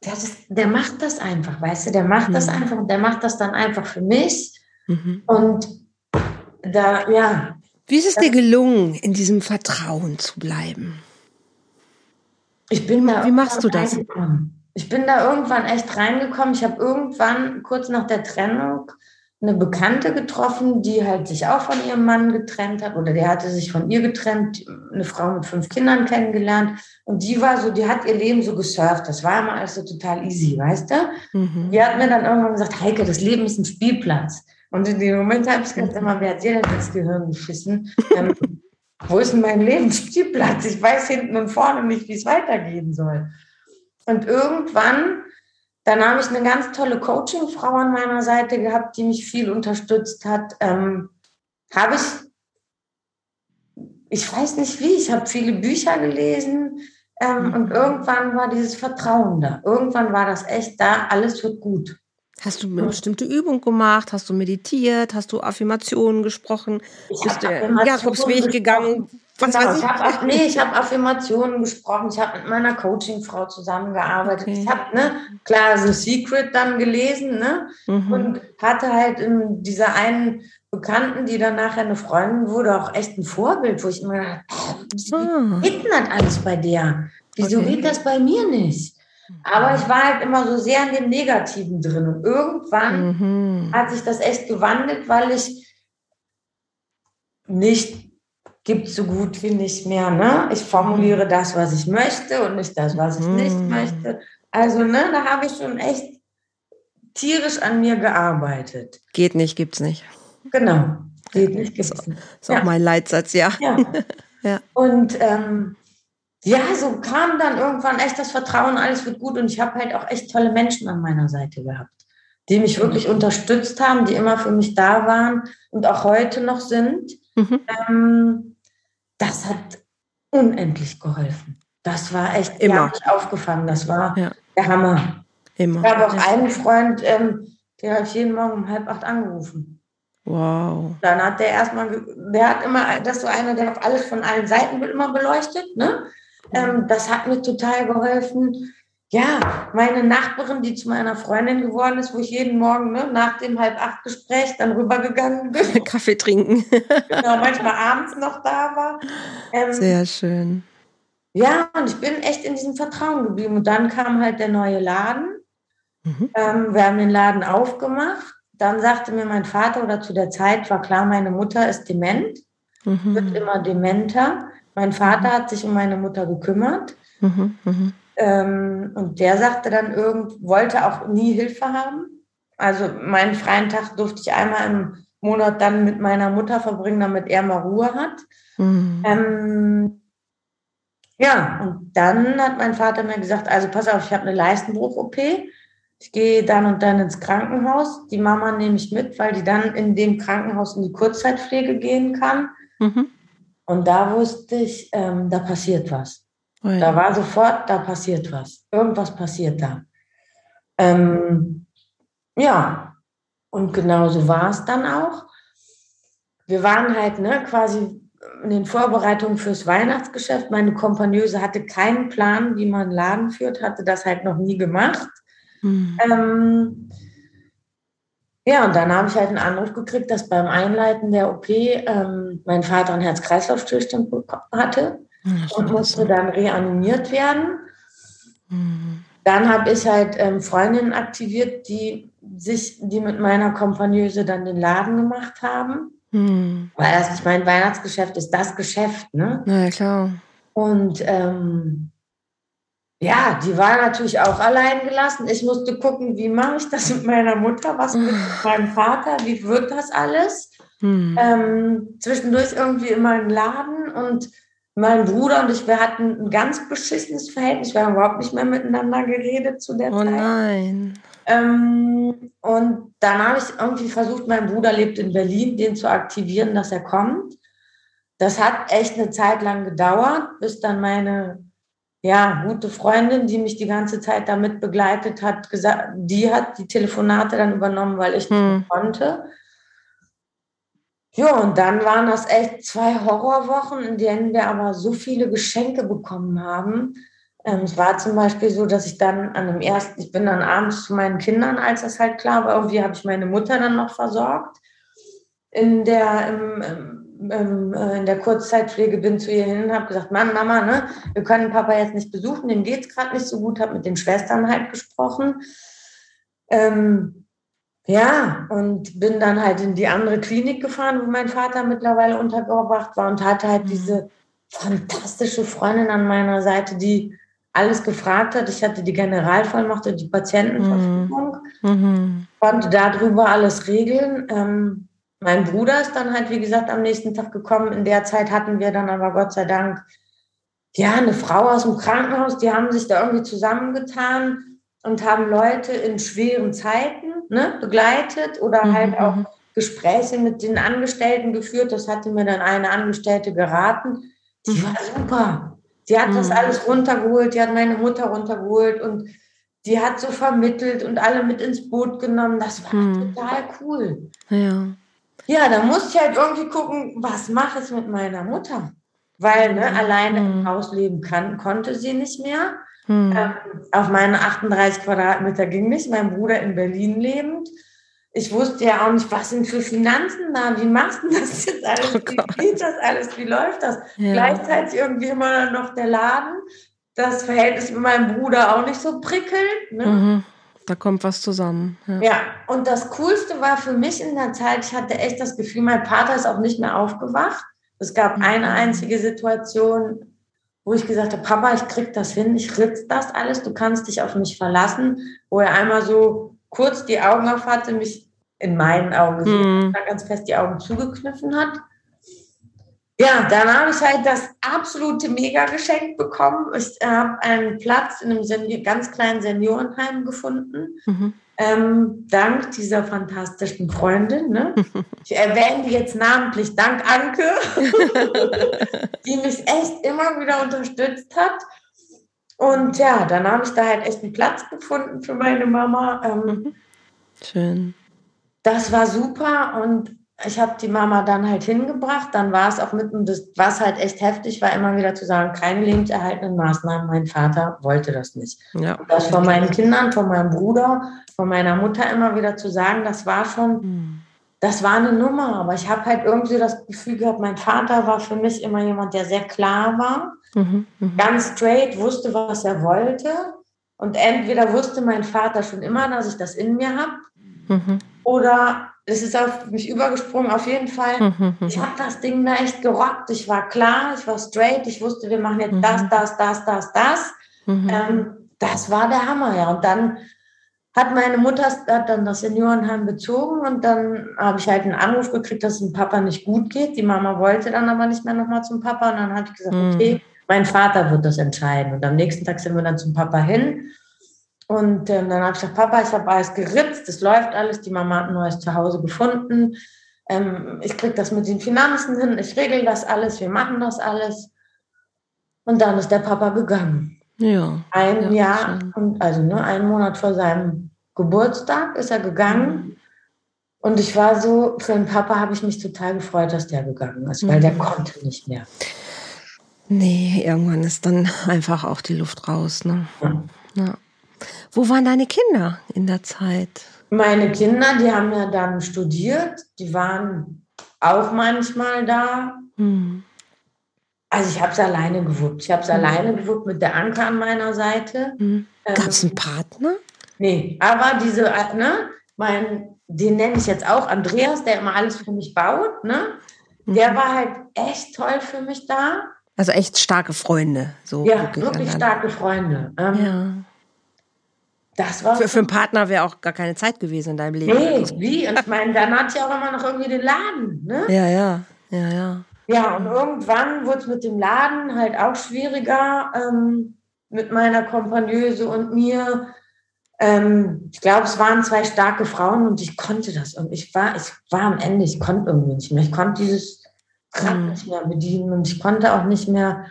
Der, ist, der macht das einfach, weißt du, der macht mhm. das einfach und der macht das dann einfach für mich. Mhm. Und da, ja. Wie ist es dir gelungen, in diesem Vertrauen zu bleiben? Ich bin da. Wie machst du das? Ich bin da irgendwann echt reingekommen. Ich habe irgendwann kurz nach der Trennung eine Bekannte getroffen, die halt sich auch von ihrem Mann getrennt hat oder der hatte sich von ihr getrennt, eine Frau mit fünf Kindern kennengelernt und die war so, die hat ihr Leben so gesurft, das war immer alles so total easy, weißt du? Mhm. Die hat mir dann irgendwann gesagt, Heike, das Leben ist ein Spielplatz. Und in dem Moment habe ich gedacht, immer, wer hat dir denn ins Gehirn geschissen? Ähm, wo ist denn mein Leben Spielplatz? Ich weiß hinten und vorne nicht, wie es weitergehen soll. Und irgendwann dann habe ich eine ganz tolle Coaching-Frau an meiner Seite gehabt, die mich viel unterstützt hat. Ähm, habe ich, ich weiß nicht wie, ich habe viele Bücher gelesen ähm, mhm. und irgendwann war dieses Vertrauen da. Irgendwann war das echt da, alles wird gut. Hast du eine bestimmte Übung gemacht? Hast du meditiert? Hast du Affirmationen gesprochen? Ich Bist du Jakobsweg gegangen? Was genau, ich habe nee, ich habe Affirmationen gesprochen. Ich habe mit meiner Coachingfrau zusammengearbeitet. Okay. Ich habe ne klar The Secret dann gelesen ne mhm. und hatte halt in dieser einen Bekannten, die dann nachher eine Freundin wurde, auch echt ein Vorbild, wo ich immer gedacht, wie ah. geht denn das alles bei der? Wieso okay. geht das bei mir nicht? Aber ich war halt immer so sehr in dem Negativen drin. Und irgendwann mhm. hat sich das echt gewandelt, weil ich nicht gibt so gut wie nicht mehr. Ne? Ich formuliere mhm. das, was ich möchte und nicht das, was ich mhm. nicht möchte. Also, ne, da habe ich schon echt tierisch an mir gearbeitet. Geht nicht, gibt's nicht. Genau. Geht nicht, gibt's nicht. Ist auch ja. mein Leitsatz, ja. Ja. ja. Und ähm, ja, so kam dann irgendwann echt das Vertrauen, alles wird gut. Und ich habe halt auch echt tolle Menschen an meiner Seite gehabt, die mich wirklich mhm. unterstützt haben, die immer für mich da waren und auch heute noch sind. Mhm. Ähm, das hat unendlich geholfen. Das war echt immer nicht aufgefangen. Das war ja. der Hammer. Immer. Ich habe auch einen Freund, ähm, der hat jeden Morgen um halb acht angerufen. Wow. Dann hat der erstmal, der hat immer, das ist so einer, der auf alles von allen Seiten wird immer beleuchtet. Ne? Ähm, das hat mir total geholfen ja, meine Nachbarin, die zu meiner Freundin geworden ist, wo ich jeden Morgen ne, nach dem halb acht Gespräch dann rübergegangen bin. Kaffee trinken. genau, manchmal abends noch da war. Ähm, Sehr schön. Ja, und ich bin echt in diesem Vertrauen geblieben. Und dann kam halt der neue Laden. Mhm. Ähm, wir haben den Laden aufgemacht. Dann sagte mir mein Vater, oder zu der Zeit war klar, meine Mutter ist dement, mhm. wird immer dementer. Mein Vater hat sich um meine Mutter gekümmert. Mhm. mhm. Ähm, und der sagte dann irgend, wollte auch nie Hilfe haben. Also meinen freien Tag durfte ich einmal im Monat dann mit meiner Mutter verbringen, damit er mal Ruhe hat. Mhm. Ähm, ja, und dann hat mein Vater mir gesagt, also pass auf, ich habe eine Leistenbruch-OP. Ich gehe dann und dann ins Krankenhaus. Die Mama nehme ich mit, weil die dann in dem Krankenhaus in die Kurzzeitpflege gehen kann. Mhm. Und da wusste ich, ähm, da passiert was. Oh ja. Da war sofort, da passiert was. Irgendwas passiert da. Ähm, ja, und genau so war es dann auch. Wir waren halt ne, quasi in den Vorbereitungen fürs Weihnachtsgeschäft. Meine Kompagnöse hatte keinen Plan, wie man einen Laden führt, hatte das halt noch nie gemacht. Mhm. Ähm, ja, und dann habe ich halt einen Anruf gekriegt, dass beim Einleiten der OP ähm, mein Vater einen Herz-Kreislauf-Stillstand hatte und musste dann reanimiert werden. Mhm. Dann habe ich halt ähm, Freundinnen aktiviert, die sich, die mit meiner Kompagnöse dann den Laden gemacht haben. Mhm. Weil das, ich mein Weihnachtsgeschäft ist das Geschäft, ne? Na ja, klar. Und ähm, ja, die war natürlich auch allein gelassen. Ich musste gucken, wie mache ich das mit meiner Mutter, was mit meinem Vater, wie wird das alles? Mhm. Ähm, zwischendurch irgendwie immer im Laden und mein Bruder und ich, wir hatten ein ganz beschissenes Verhältnis. Wir haben überhaupt nicht mehr miteinander geredet zu der oh Zeit. Oh nein. Ähm, und dann habe ich irgendwie versucht, mein Bruder lebt in Berlin, den zu aktivieren, dass er kommt. Das hat echt eine Zeit lang gedauert, bis dann meine ja, gute Freundin, die mich die ganze Zeit damit begleitet hat, gesagt, die hat die Telefonate dann übernommen, weil ich hm. nicht konnte. Ja, und dann waren das echt zwei Horrorwochen, in denen wir aber so viele Geschenke bekommen haben. Ähm, es war zum Beispiel so, dass ich dann an dem ersten, ich bin dann abends zu meinen Kindern, als das halt klar war, irgendwie habe ich meine Mutter dann noch versorgt. In der, im, im, äh, in der Kurzzeitpflege bin zu ihr hin und habe gesagt, Mann, Mama, ne, wir können Papa jetzt nicht besuchen, dem geht es gerade nicht so gut, habe mit den Schwestern halt gesprochen. Ähm, ja, und bin dann halt in die andere Klinik gefahren, wo mein Vater mittlerweile untergebracht war und hatte halt mhm. diese fantastische Freundin an meiner Seite, die alles gefragt hat. Ich hatte die Generalvollmacht und die Patientenverfügung, mhm. mhm. konnte darüber alles regeln. Ähm, mein Bruder ist dann halt, wie gesagt, am nächsten Tag gekommen. In der Zeit hatten wir dann aber Gott sei Dank, ja, eine Frau aus dem Krankenhaus, die haben sich da irgendwie zusammengetan und haben Leute in schweren Zeiten ne, begleitet oder mhm. halt auch mhm. Gespräche mit den Angestellten geführt. Das hatte mir dann eine Angestellte geraten. Die mhm. war super. Die hat mhm. das alles runtergeholt, die hat meine Mutter runtergeholt und die hat so vermittelt und alle mit ins Boot genommen. Das war mhm. total cool. Ja. Ja, da musste ich halt irgendwie gucken, was mache ich mit meiner Mutter? Weil ne, alleine im Haus leben kann, konnte sie nicht mehr. Hm. Ähm, auf meine 38 Quadratmeter ging nicht, mein Bruder in Berlin lebend. Ich wusste ja auch nicht, was sind für Finanzen da, wie machst du das jetzt alles, oh wie geht das alles, wie läuft das? Ja. Gleichzeitig irgendwie immer noch der Laden, das Verhältnis mit meinem Bruder auch nicht so prickelnd. Ne? Mhm. Da kommt was zusammen. Ja. ja, und das Coolste war für mich in der Zeit, ich hatte echt das Gefühl, mein Vater ist auch nicht mehr aufgewacht. Es gab mhm. eine einzige Situation, wo ich gesagt habe, Papa, ich krieg das hin, ich ritz das alles, du kannst dich auf mich verlassen, wo er einmal so kurz die Augen auf hatte, mich in meinen Augen mhm. ganz fest die Augen zugekniffen hat. Ja, dann habe ich halt das absolute Mega-Geschenk bekommen. Ich habe einen Platz in einem Senior, ganz kleinen Seniorenheim gefunden. Mhm ähm, dank dieser fantastischen Freundin. Ne? Ich erwähne die jetzt namentlich, dank Anke, die mich echt immer wieder unterstützt hat. Und ja, dann habe ich da halt echt einen Platz gefunden für meine Mama. Ähm, mhm. Schön. Das war super und ich habe die Mama dann halt hingebracht. Dann war es auch mitten, das, was halt echt heftig war, immer wieder zu sagen, keine lebenserhaltenden Maßnahmen. Mein Vater wollte das nicht. Ja. das von meinen Kindern, von meinem Bruder, von meiner Mutter immer wieder zu sagen, das war schon, hm. das war eine Nummer. Aber ich habe halt irgendwie das Gefühl gehabt, mein Vater war für mich immer jemand, der sehr klar war, mhm, mh. ganz straight, wusste, was er wollte. Und entweder wusste mein Vater schon immer, dass ich das in mir habe, mhm. oder es ist auf mich übergesprungen, auf jeden Fall. Mhm. Ich habe das Ding da echt gerockt. Ich war klar, ich war straight, ich wusste, wir machen jetzt mhm. das, das, das, das, das. Mhm. Ähm, das war der Hammer, ja. Und dann hat meine Mutter hat dann das Seniorenheim bezogen und dann habe ich halt einen Anruf gekriegt, dass es dem Papa nicht gut geht. Die Mama wollte dann aber nicht mehr nochmal zum Papa und dann habe ich gesagt, mhm. okay, mein Vater wird das entscheiden. Und am nächsten Tag sind wir dann zum Papa hin und ähm, dann habe ich gesagt, Papa, ich habe alles geritzt, das läuft alles, die Mama hat ein neues Zuhause gefunden. Ähm, ich kriege das mit den Finanzen hin, ich regel das alles, wir machen das alles. Und dann ist der Papa gegangen. Ja. Ein ja, Jahr, und also ne, einen Monat vor seinem Geburtstag ist er gegangen. Mhm. Und ich war so, für den Papa habe ich mich total gefreut, dass der gegangen ist, weil mhm. der konnte nicht mehr. Nee, irgendwann ist dann einfach auch die Luft raus. Ne? Ja. ja. Wo waren deine Kinder in der Zeit? Meine Kinder, die haben ja dann studiert, die waren auch manchmal da. Hm. Also ich habe es alleine gewuppt. Ich habe es hm. alleine gewuppt mit der Anke an meiner Seite. Hm. Gab es einen Partner? Nee, aber diese, äh, ne, mein, den nenne ich jetzt auch Andreas, der immer alles für mich baut, ne? Der mhm. war halt echt toll für mich da. Also echt starke Freunde. So ja, wirklich, wirklich starke Freunde. Ähm, ja. Das war für, für einen Partner wäre auch gar keine Zeit gewesen in deinem Leben. Nee, wie? Und ich meine, dann hat ja auch immer noch irgendwie den Laden. Ne? Ja, ja, ja, ja. Ja, und irgendwann wurde es mit dem Laden halt auch schwieriger ähm, mit meiner Kompagnöse und mir. Ähm, ich glaube, es waren zwei starke Frauen und ich konnte das. Und ich war, ich war am Ende, ich konnte irgendwie nicht mehr. Ich konnte dieses Rad mhm. nicht mehr bedienen und ich konnte auch nicht mehr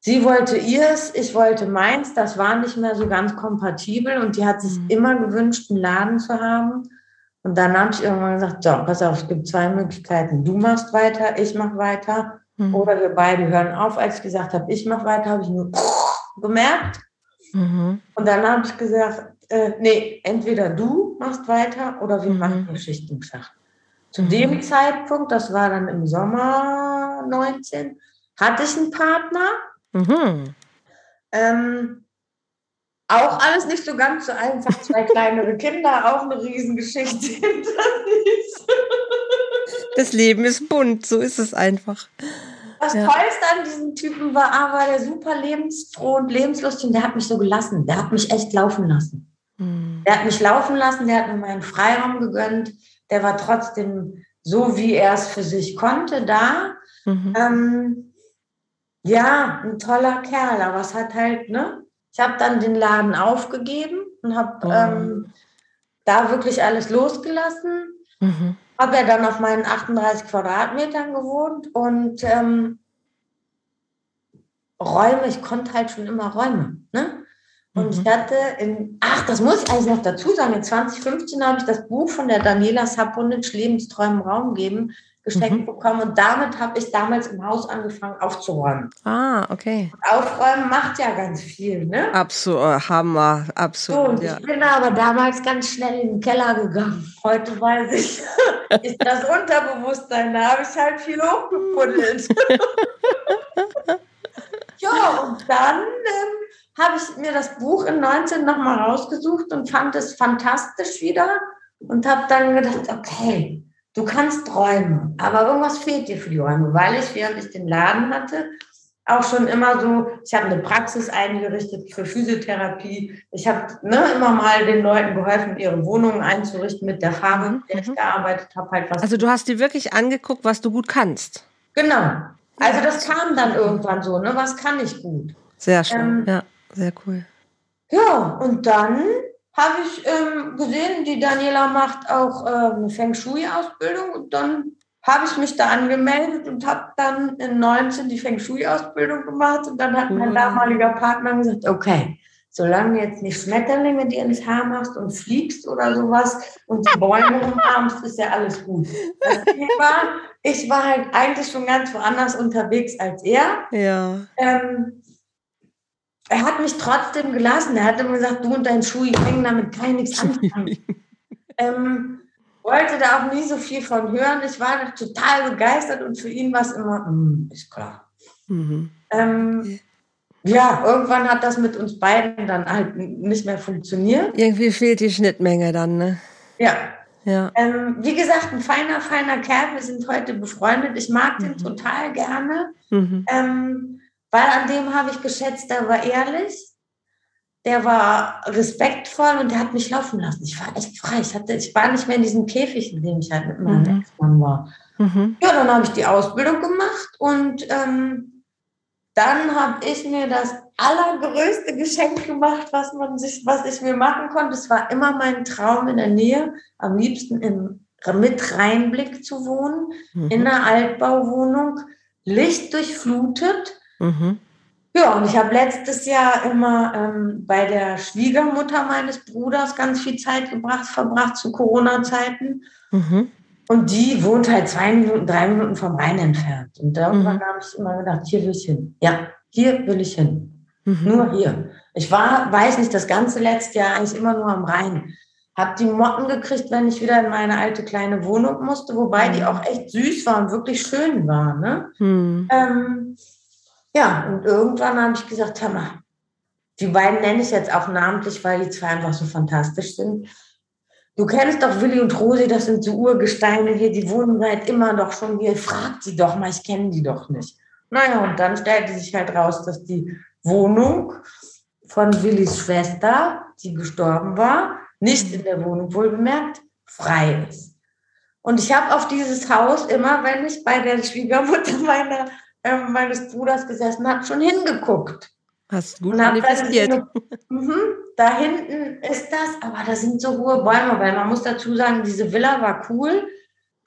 Sie wollte ihrs, ich wollte meins. Das war nicht mehr so ganz kompatibel und die hat sich mhm. immer gewünscht, einen Laden zu haben. Und dann habe ich irgendwann gesagt, so, pass auf, es gibt zwei Möglichkeiten. Du machst weiter, ich mache weiter. Mhm. Oder wir beide hören auf. Als ich gesagt habe, ich mache weiter, habe ich nur gemerkt. Mhm. Und dann habe ich gesagt, äh, nee, entweder du machst weiter oder wir mhm. machen eine Schicht im Schacht. Zu dem mhm. Zeitpunkt, das war dann im Sommer 19, hatte ich einen Partner, Mhm. Ähm, auch alles nicht so ganz so einfach. Zwei kleinere Kinder, auch eine Riesengeschichte hinter sich. Das Leben ist bunt, so ist es einfach. Das ja. Tollste an diesem Typen war aber der super lebensfroh und lebenslustig und der hat mich so gelassen. Der hat mich echt laufen lassen. Mhm. Der hat mich laufen lassen, der hat mir meinen Freiraum gegönnt. Der war trotzdem so, wie er es für sich konnte, da. Mhm. Ähm, ja, ein toller Kerl, aber es hat halt, ne? Ich habe dann den Laden aufgegeben und habe oh. ähm, da wirklich alles losgelassen. Mhm. Habe ja dann auf meinen 38 Quadratmetern gewohnt und ähm, Räume, ich konnte halt schon immer Räume. Ne? Und mhm. ich hatte in, ach, das muss ich eigentlich noch dazu sagen, in 2015 habe ich das Buch von der Daniela Saponic, Lebensträumen Raum geben, geschenkt mhm. bekommen. Und damit habe ich damals im Haus angefangen aufzuräumen. Ah, okay. Aufräumen macht ja ganz viel, ne? Absolut, äh, Hammer, absolut. So, ja. Ich bin aber damals ganz schnell in den Keller gegangen. Heute weiß ich, ist das Unterbewusstsein, da habe ich halt viel hochgepuddelt. ja, und dann ähm, habe ich mir das Buch in 19 nochmal rausgesucht und fand es fantastisch wieder und habe dann gedacht, okay, Du kannst träumen, aber irgendwas fehlt dir für die Räume, weil ich, während ich den Laden hatte, auch schon immer so, ich habe eine Praxis eingerichtet für Physiotherapie. Ich habe ne, immer mal den Leuten geholfen, ihre Wohnungen einzurichten mit der Farbe, mit der ich mhm. gearbeitet habe. Halt also du hast dir wirklich angeguckt, was du gut kannst. Genau. Also das kam dann irgendwann so, ne? Was kann ich gut? Sehr schön. Ähm, ja, sehr cool. Ja, und dann habe ich ähm, gesehen, die Daniela macht auch äh, eine Feng Shui-Ausbildung und dann habe ich mich da angemeldet und habe dann in 19 die Feng Shui-Ausbildung gemacht und dann hat mein damaliger Partner gesagt, okay, solange du jetzt nicht Schmetterlinge dir ins Haar machst und fliegst oder sowas und die Bäume umarmst, ist ja alles gut. Das war, ich war halt eigentlich schon ganz woanders unterwegs als er. Ja. Ähm, er hat mich trotzdem gelassen. Er hat immer gesagt, du und dein Schuh, ich hängen damit gar nichts anfangen. ähm, wollte da auch nie so viel von hören. Ich war total begeistert und für ihn war es immer, mm, ist klar. Mhm. Ähm, ja, irgendwann hat das mit uns beiden dann halt nicht mehr funktioniert. Irgendwie fehlt die Schnittmenge dann, ne? Ja. ja. Ähm, wie gesagt, ein feiner, feiner Kerl. Wir sind heute befreundet. Ich mag mhm. den total gerne, mhm. ähm, weil an dem habe ich geschätzt, der war ehrlich, der war respektvoll und der hat mich laufen lassen. Ich war echt frei. Ich, hatte, ich war nicht mehr in diesem Käfig, in dem ich halt mit meinem mhm. Ex-Mann war. Mhm. Ja, dann habe ich die Ausbildung gemacht und ähm, dann habe ich mir das allergrößte Geschenk gemacht, was man sich, was ich mir machen konnte. Es war immer mein Traum in der Nähe, am liebsten im, mit Reinblick zu wohnen, mhm. in einer Altbauwohnung, Licht durchflutet. Mhm. Ja, und ich habe letztes Jahr immer ähm, bei der Schwiegermutter meines Bruders ganz viel Zeit gebracht, verbracht zu Corona-Zeiten. Mhm. Und die wohnt halt zwei Minuten, drei Minuten vom Rhein entfernt. Und irgendwann mhm. habe ich immer gedacht, hier will ich hin. Ja, hier will ich hin. Mhm. Nur hier. Ich war, weiß nicht, das ganze letzte Jahr eigentlich immer nur am Rhein. Hab die Motten gekriegt, wenn ich wieder in meine alte kleine Wohnung musste, wobei mhm. die auch echt süß war und wirklich schön war. Ne? Mhm. Ähm, ja, und irgendwann habe ich gesagt, Hammer, die beiden nenne ich jetzt auch namentlich, weil die zwei einfach so fantastisch sind. Du kennst doch Willi und Rosi, das sind so Urgesteine hier, die wohnen seit immer doch schon hier. Fragt sie doch mal, ich kenne die doch nicht. Naja, und dann stellte sich halt raus, dass die Wohnung von Willis Schwester, die gestorben war, nicht in der Wohnung wohlbemerkt, frei ist. Und ich habe auf dieses Haus immer, wenn ich bei der Schwiegermutter meiner, äh, meines Bruders gesessen habe, schon hingeguckt. Hast gut manifestiert. Mhm, da hinten ist das, aber da sind so hohe Bäume, weil man muss dazu sagen, diese Villa war cool,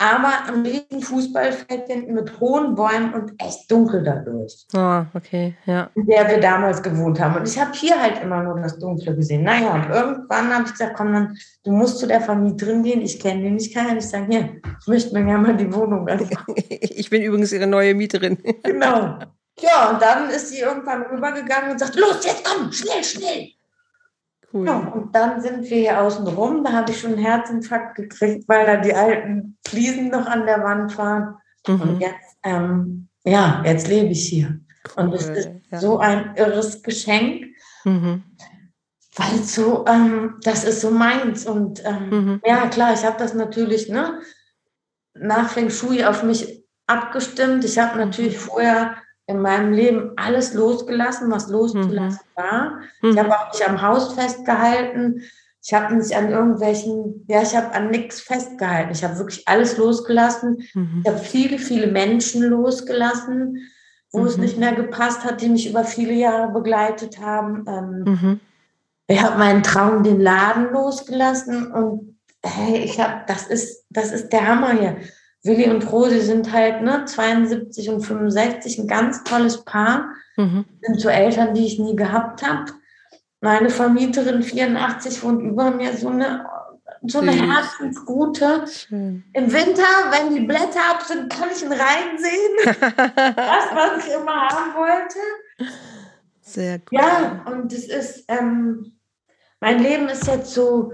aber ein riesen Fußballfeld hinten mit hohen Bäumen und echt dunkel dadurch. Ah, oh, okay, ja. In der wir damals gewohnt haben. Und ich habe hier halt immer nur das Dunkle gesehen. Naja, und irgendwann habe ich gesagt, komm dann, du musst zu der Vermieterin gehen, ich kenne den, ich kann ja nicht sagen, hier, ich möchte mir gerne mal die Wohnung anschauen. ich bin übrigens ihre neue Mieterin. genau. Ja, und dann ist sie irgendwann rübergegangen und sagt, los, jetzt komm, schnell, schnell. Cool. Ja, und dann sind wir hier außen rum. Da habe ich schon einen Herzinfarkt gekriegt, weil da die alten Fliesen noch an der Wand waren. Mhm. Und jetzt, ähm, ja, jetzt lebe ich hier. Cool, und es ist ja. so ein irres Geschenk. Mhm. Weil so, ähm, das ist so meins. Und ähm, mhm. ja, klar, ich habe das natürlich ne, nach Feng Shui auf mich abgestimmt. Ich habe natürlich vorher in meinem Leben alles losgelassen, was loszulassen mhm. war. Ich mhm. habe auch nicht am Haus festgehalten. Ich habe nicht an irgendwelchen, ja, ich habe an nichts festgehalten. Ich habe wirklich alles losgelassen. Mhm. Ich habe viele, viele Menschen losgelassen, wo mhm. es nicht mehr gepasst hat, die mich über viele Jahre begleitet haben. Ähm, mhm. Ich habe meinen Traum, den Laden losgelassen und hey, ich habe, das ist, das ist der Hammer hier. Willi und Rosi sind halt ne, 72 und 65, ein ganz tolles Paar. Mhm. Sind so Eltern, die ich nie gehabt habe. Meine Vermieterin 84 wohnt über mir, so eine, so eine Herzensgute. Schön. Im Winter, wenn die Blätter ab sind, kann ich ihn reinsehen. das, was ich immer haben wollte. Sehr gut. Ja, und es ist, ähm, mein Leben ist jetzt so,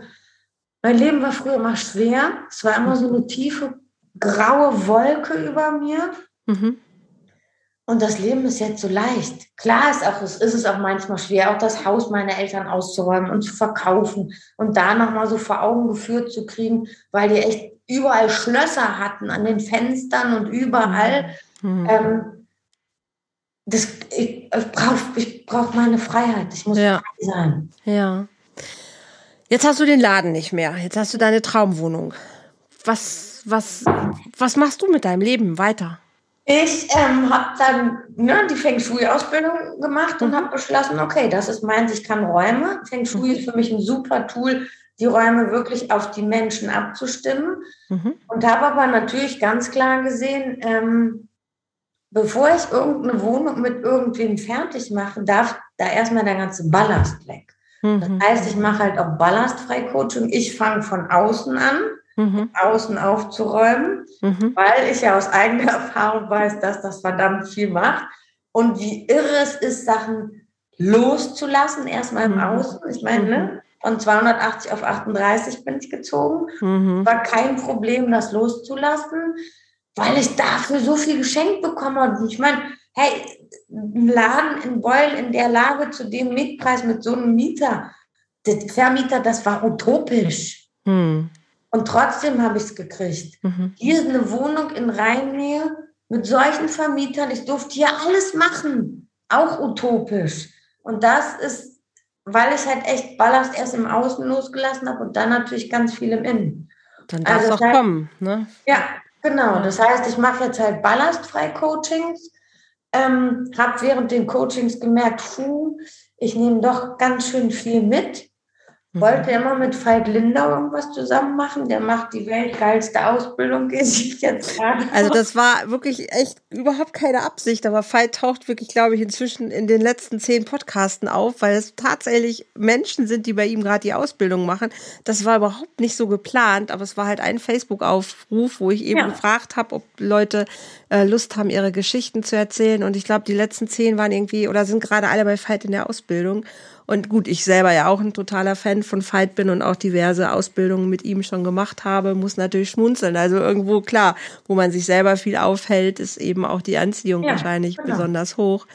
mein Leben war früher immer schwer. Es war immer so eine tiefe graue Wolke über mir. Mhm. Und das Leben ist jetzt so leicht. Klar ist, auch, ist es auch manchmal schwer, auch das Haus meiner Eltern auszuräumen und zu verkaufen und da nochmal so vor Augen geführt zu kriegen, weil die echt überall Schlösser hatten an den Fenstern und überall. Mhm. Ähm, das, ich, ich brauche ich brauch meine Freiheit. Ich muss ja. frei sein. Ja. Jetzt hast du den Laden nicht mehr. Jetzt hast du deine Traumwohnung. Was was, was machst du mit deinem Leben weiter? Ich ähm, habe dann ne, die Feng Shui-Ausbildung gemacht und mhm. habe beschlossen, okay, das ist meins, ich kann Räume. Feng Shui mhm. ist für mich ein super Tool, die Räume wirklich auf die Menschen abzustimmen. Mhm. Und habe aber natürlich ganz klar gesehen, ähm, bevor ich irgendeine Wohnung mit irgendwem fertig mache, darf da erstmal der ganze Ballast weg. Das mhm. heißt, ich mache halt auch ballastfrei Coaching. Ich fange von außen an mhm. außen aufzuräumen, mhm. weil ich ja aus eigener Erfahrung weiß, dass das verdammt viel macht. Und wie irre es ist, Sachen loszulassen, erstmal im mhm. Außen. Ich meine, ne, mhm. von 280 auf 38 bin ich gezogen. Mhm. War kein Problem, das loszulassen, weil ich dafür so viel geschenkt bekommen habe. Ich meine, hey, ein Laden in Beul in der Lage zu dem Mietpreis mit so einem Mieter, der Vermieter, das war utopisch. Hm. Und trotzdem habe ich es gekriegt. Mhm. Hier ist eine Wohnung in Rheinnähe mit solchen Vermietern. Ich durfte hier alles machen. Auch utopisch. Und das ist, weil ich halt echt Ballast erst im Außen losgelassen habe und dann natürlich ganz viel im Innen. Dann darf also es auch heißt, kommen, ne? Ja, genau. Das heißt, ich mache jetzt halt ballastfrei Coachings. Ähm, habe während den Coachings gemerkt, puh, ich nehme doch ganz schön viel mit. Wollte immer mit Falk Lindau irgendwas zusammen machen. Der macht die weltgeilste Ausbildung, gehe ich jetzt gerade. Also das war wirklich echt überhaupt keine Absicht, aber Falk taucht wirklich, glaube ich, inzwischen in den letzten zehn Podcasten auf, weil es tatsächlich Menschen sind, die bei ihm gerade die Ausbildung machen. Das war überhaupt nicht so geplant, aber es war halt ein Facebook-Aufruf, wo ich eben ja. gefragt habe, ob Leute äh, Lust haben, ihre Geschichten zu erzählen. Und ich glaube, die letzten zehn waren irgendwie oder sind gerade alle bei Falk in der Ausbildung. Und gut, ich selber ja auch ein totaler Fan von Veit bin und auch diverse Ausbildungen mit ihm schon gemacht habe, muss natürlich schmunzeln. Also irgendwo klar, wo man sich selber viel aufhält, ist eben auch die Anziehung ja, wahrscheinlich genau. besonders hoch.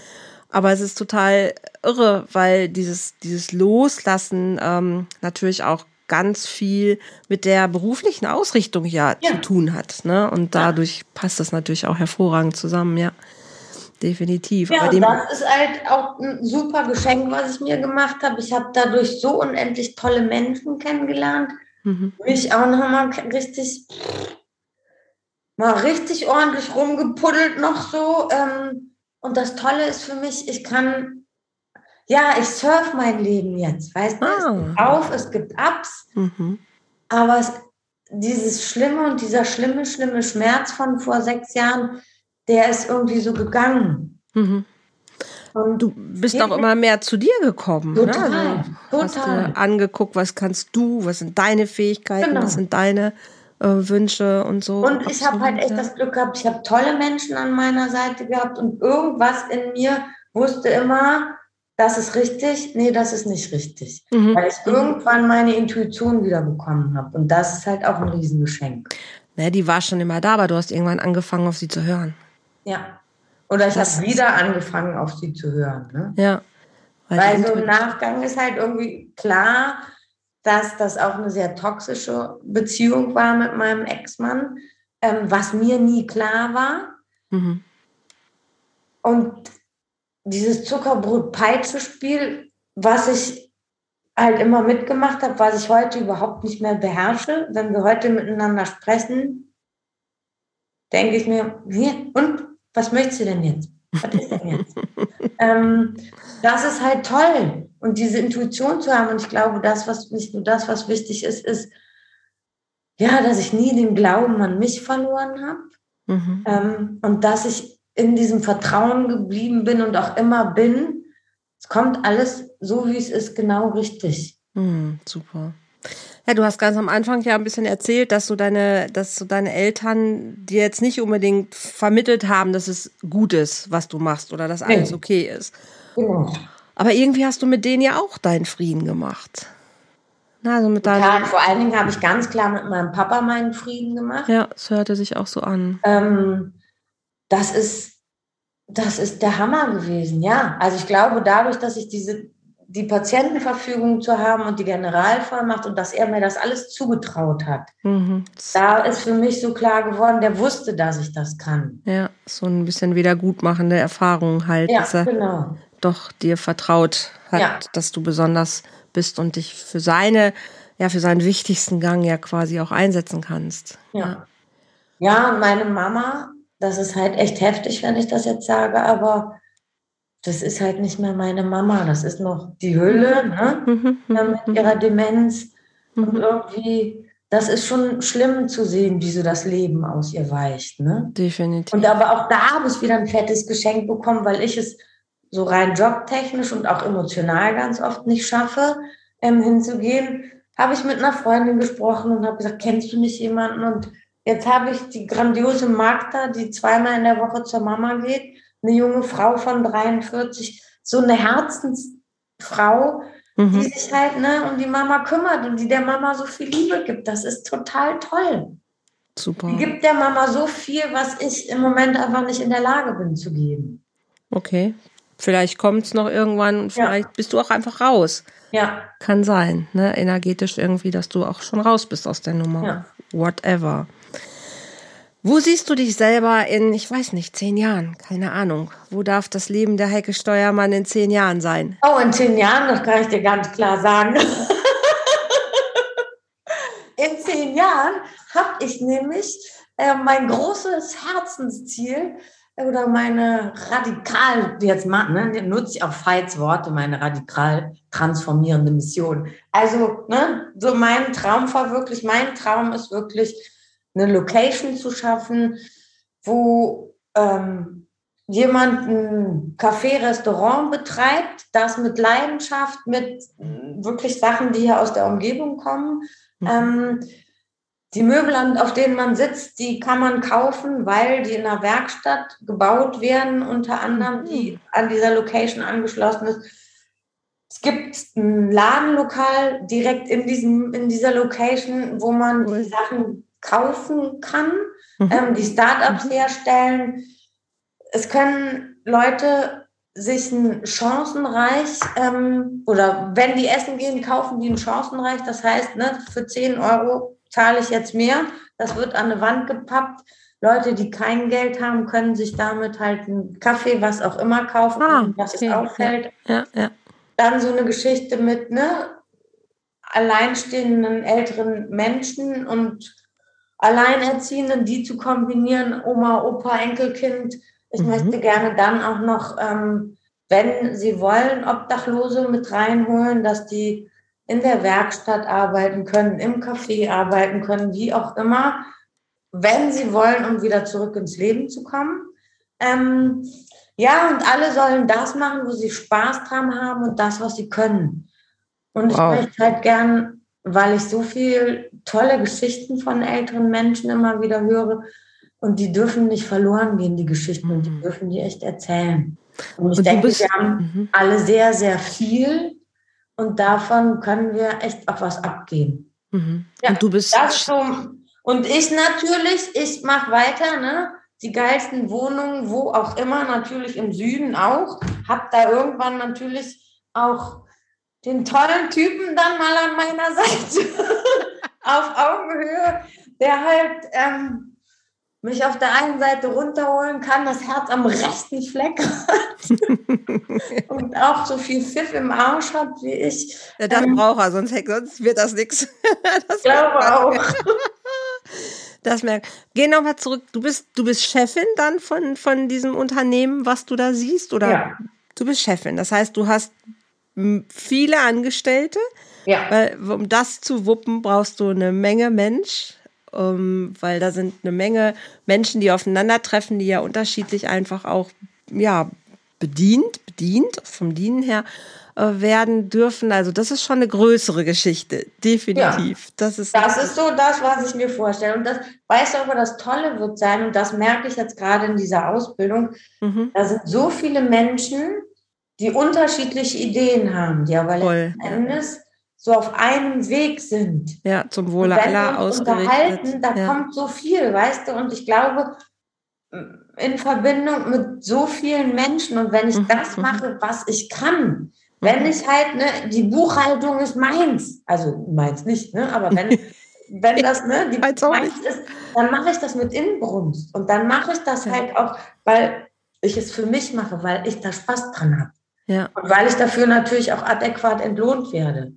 Aber es ist total irre, weil dieses, dieses Loslassen ähm, natürlich auch ganz viel mit der beruflichen Ausrichtung ja, ja. zu tun hat. Ne? Und dadurch ja. passt das natürlich auch hervorragend zusammen, ja definitiv. Ja, und das ist halt auch ein super Geschenk, was ich mir gemacht habe. Ich habe dadurch so unendlich tolle Menschen kennengelernt. Mhm. Mich auch nochmal richtig, mal richtig ordentlich rumgepuddelt noch so. Ähm, und das Tolle ist für mich, ich kann, ja, ich surf mein Leben jetzt, weißt du? Ah. Es gibt auf, es gibt Ups, mhm. aber es, dieses Schlimme und dieser schlimme, schlimme Schmerz von vor sechs Jahren, der ist irgendwie so gegangen. Mhm. Und du bist auch immer mehr zu dir gekommen. Total, ne? also hast total. Dir angeguckt, was kannst du, was sind deine Fähigkeiten, genau. was sind deine äh, Wünsche und so. Und ich habe halt echt das Glück gehabt, ich habe tolle Menschen an meiner Seite gehabt und irgendwas in mir wusste immer, das ist richtig, nee, das ist nicht richtig. Mhm. Weil ich irgendwann meine Intuition wieder bekommen habe. Und das ist halt auch ein Riesengeschenk. Ne, die war schon immer da, aber du hast irgendwann angefangen, auf sie zu hören. Ja. Oder ich habe wieder angefangen, auf sie zu hören. Ne? Ja. Weil, Weil so im Nachgang ist halt irgendwie klar, dass das auch eine sehr toxische Beziehung war mit meinem Ex-Mann, ähm, was mir nie klar war. Mhm. Und dieses Zuckerbrot-Peitsche-Spiel, was ich halt immer mitgemacht habe, was ich heute überhaupt nicht mehr beherrsche, wenn wir heute miteinander sprechen, denke ich mir, wie, und was möchtest du denn jetzt? Was ist denn jetzt? ähm, das ist halt toll. Und diese Intuition zu haben, und ich glaube, das, was nicht nur das, was wichtig ist, ist, ja, dass ich nie den Glauben an mich verloren habe. Mhm. Ähm, und dass ich in diesem Vertrauen geblieben bin und auch immer bin. Es kommt alles so, wie es ist, genau richtig. Mhm, super. Ja, du hast ganz am Anfang ja ein bisschen erzählt, dass du deine, dass du deine Eltern dir jetzt nicht unbedingt vermittelt haben, dass es gut ist, was du machst oder dass alles okay ist. Genau. Aber irgendwie hast du mit denen ja auch deinen Frieden gemacht. Na, also mit ja, vor allen Dingen habe ich ganz klar mit meinem Papa meinen Frieden gemacht. Ja, es hörte sich auch so an. Ähm, das ist, das ist der Hammer gewesen, ja. Also ich glaube, dadurch, dass ich diese die Patientenverfügung zu haben und die Generalvollmacht und dass er mir das alles zugetraut hat. Mhm. Da ist für mich so klar geworden, der wusste, dass ich das kann. Ja, so ein bisschen wiedergutmachende Erfahrung halt, ja, dass er genau. doch dir vertraut hat, ja. dass du besonders bist und dich für seine, ja, für seinen wichtigsten Gang ja quasi auch einsetzen kannst. Ja. Ja, meine Mama, das ist halt echt heftig, wenn ich das jetzt sage, aber das ist halt nicht mehr meine Mama, das ist noch die Hülle ne? Mhm, mhm, mit mhm. ihrer Demenz. Und irgendwie, das ist schon schlimm zu sehen, wie so das Leben aus ihr weicht. Ne? Definitiv. Und aber auch da habe ich wieder ein fettes Geschenk bekommen, weil ich es so rein jobtechnisch und auch emotional ganz oft nicht schaffe, ähm, hinzugehen. Habe ich mit einer Freundin gesprochen und habe gesagt, kennst du nicht jemanden? Und jetzt habe ich die grandiose Magda, die zweimal in der Woche zur Mama geht eine junge Frau von 43, so eine Herzensfrau, mhm. die sich halt ne, um die Mama kümmert und die der Mama so viel Liebe gibt. Das ist total toll. Super. Die gibt der Mama so viel, was ich im Moment einfach nicht in der Lage bin zu geben. Okay. Vielleicht kommt es noch irgendwann vielleicht ja. bist du auch einfach raus. Ja. Kann sein, ne? Energetisch irgendwie, dass du auch schon raus bist aus der Nummer. Ja. Whatever. Wo siehst du dich selber in, ich weiß nicht, zehn Jahren? Keine Ahnung. Wo darf das Leben der Heike Steuermann in zehn Jahren sein? Oh, in zehn Jahren, das kann ich dir ganz klar sagen. in zehn Jahren habe ich nämlich äh, mein großes Herzensziel oder meine radikal, jetzt mal, ne, nutze ich auch Veits Worte, meine radikal transformierende Mission. Also, ne, so mein Traum verwirklicht, mein Traum ist wirklich, eine Location zu schaffen, wo ähm, jemand ein Café, Restaurant betreibt, das mit Leidenschaft, mit wirklich Sachen, die hier aus der Umgebung kommen. Mhm. Ähm, die Möbel, auf denen man sitzt, die kann man kaufen, weil die in einer Werkstatt gebaut werden, unter anderem, die mhm. an dieser Location angeschlossen ist. Es gibt ein Ladenlokal direkt in, diesem, in dieser Location, wo man die Sachen kaufen kann, mhm. ähm, die Startups mhm. herstellen. Es können Leute sich ein Chancenreich ähm, oder wenn die essen gehen, kaufen die ein Chancenreich. Das heißt, ne, für 10 Euro zahle ich jetzt mehr. Das wird an eine Wand gepappt. Leute, die kein Geld haben, können sich damit halt einen Kaffee, was auch immer kaufen, ah, was okay. es auffällt. Ja, ja. Dann so eine Geschichte mit ne, alleinstehenden älteren Menschen und Alleinerziehenden, die zu kombinieren, Oma, Opa, Enkelkind. Ich mhm. möchte gerne dann auch noch, ähm, wenn Sie wollen, Obdachlose mit reinholen, dass die in der Werkstatt arbeiten können, im Café arbeiten können, wie auch immer, wenn sie wollen, um wieder zurück ins Leben zu kommen. Ähm, ja, und alle sollen das machen, wo sie Spaß dran haben und das, was sie können. Und wow. ich möchte halt gern weil ich so viel tolle Geschichten von älteren Menschen immer wieder höre. Und die dürfen nicht verloren gehen, die Geschichten, und die mhm. dürfen die echt erzählen. Und ich und denke, wir haben mhm. alle sehr, sehr viel und davon können wir echt auf was abgehen. Mhm. Ja, und du bist. Das so, und ich natürlich, ich mache weiter, ne? Die geilsten Wohnungen, wo auch immer, natürlich im Süden auch. Hab da irgendwann natürlich auch den tollen Typen dann mal an meiner Seite auf Augenhöhe, der halt ähm, mich auf der einen Seite runterholen kann, das Herz am rechten Fleck hat und auch so viel Pfiff im Arsch hat wie ich. Ja, das ähm, braucht er, sonst, sonst wird das nichts. Ich glaube auch. Das merkt. Geh nochmal zurück. Du bist, du bist Chefin dann von, von diesem Unternehmen, was du da siehst? Oder ja. du bist Chefin. Das heißt, du hast viele Angestellte. Ja. Weil, um das zu wuppen, brauchst du eine Menge Mensch, um, weil da sind eine Menge Menschen, die aufeinandertreffen, die ja unterschiedlich einfach auch ja, bedient, bedient, vom Dienen her äh, werden dürfen. Also das ist schon eine größere Geschichte, definitiv. Ja, das ist, das ist so das, was ich mir vorstelle. Und das, weißt du, aber das Tolle wird sein, und das merke ich jetzt gerade in dieser Ausbildung, mhm. da sind so viele Menschen, die unterschiedliche Ideen haben, die aber letzten Endes so auf einem Weg sind. Ja, zum Wohle aller ausgerichtet. Unterhalten, da ja. kommt so viel, weißt du, und ich glaube, in Verbindung mit so vielen Menschen und wenn ich mhm. das mhm. mache, was ich kann, wenn mhm. ich halt, ne, die Buchhaltung ist meins, also meins nicht, ne, aber wenn, wenn das, ne, die meins ist, dann mache ich das mit Inbrunst und dann mache ich das halt auch, weil ich es für mich mache, weil ich da Spaß dran habe. Ja. Und weil ich dafür natürlich auch adäquat entlohnt werde.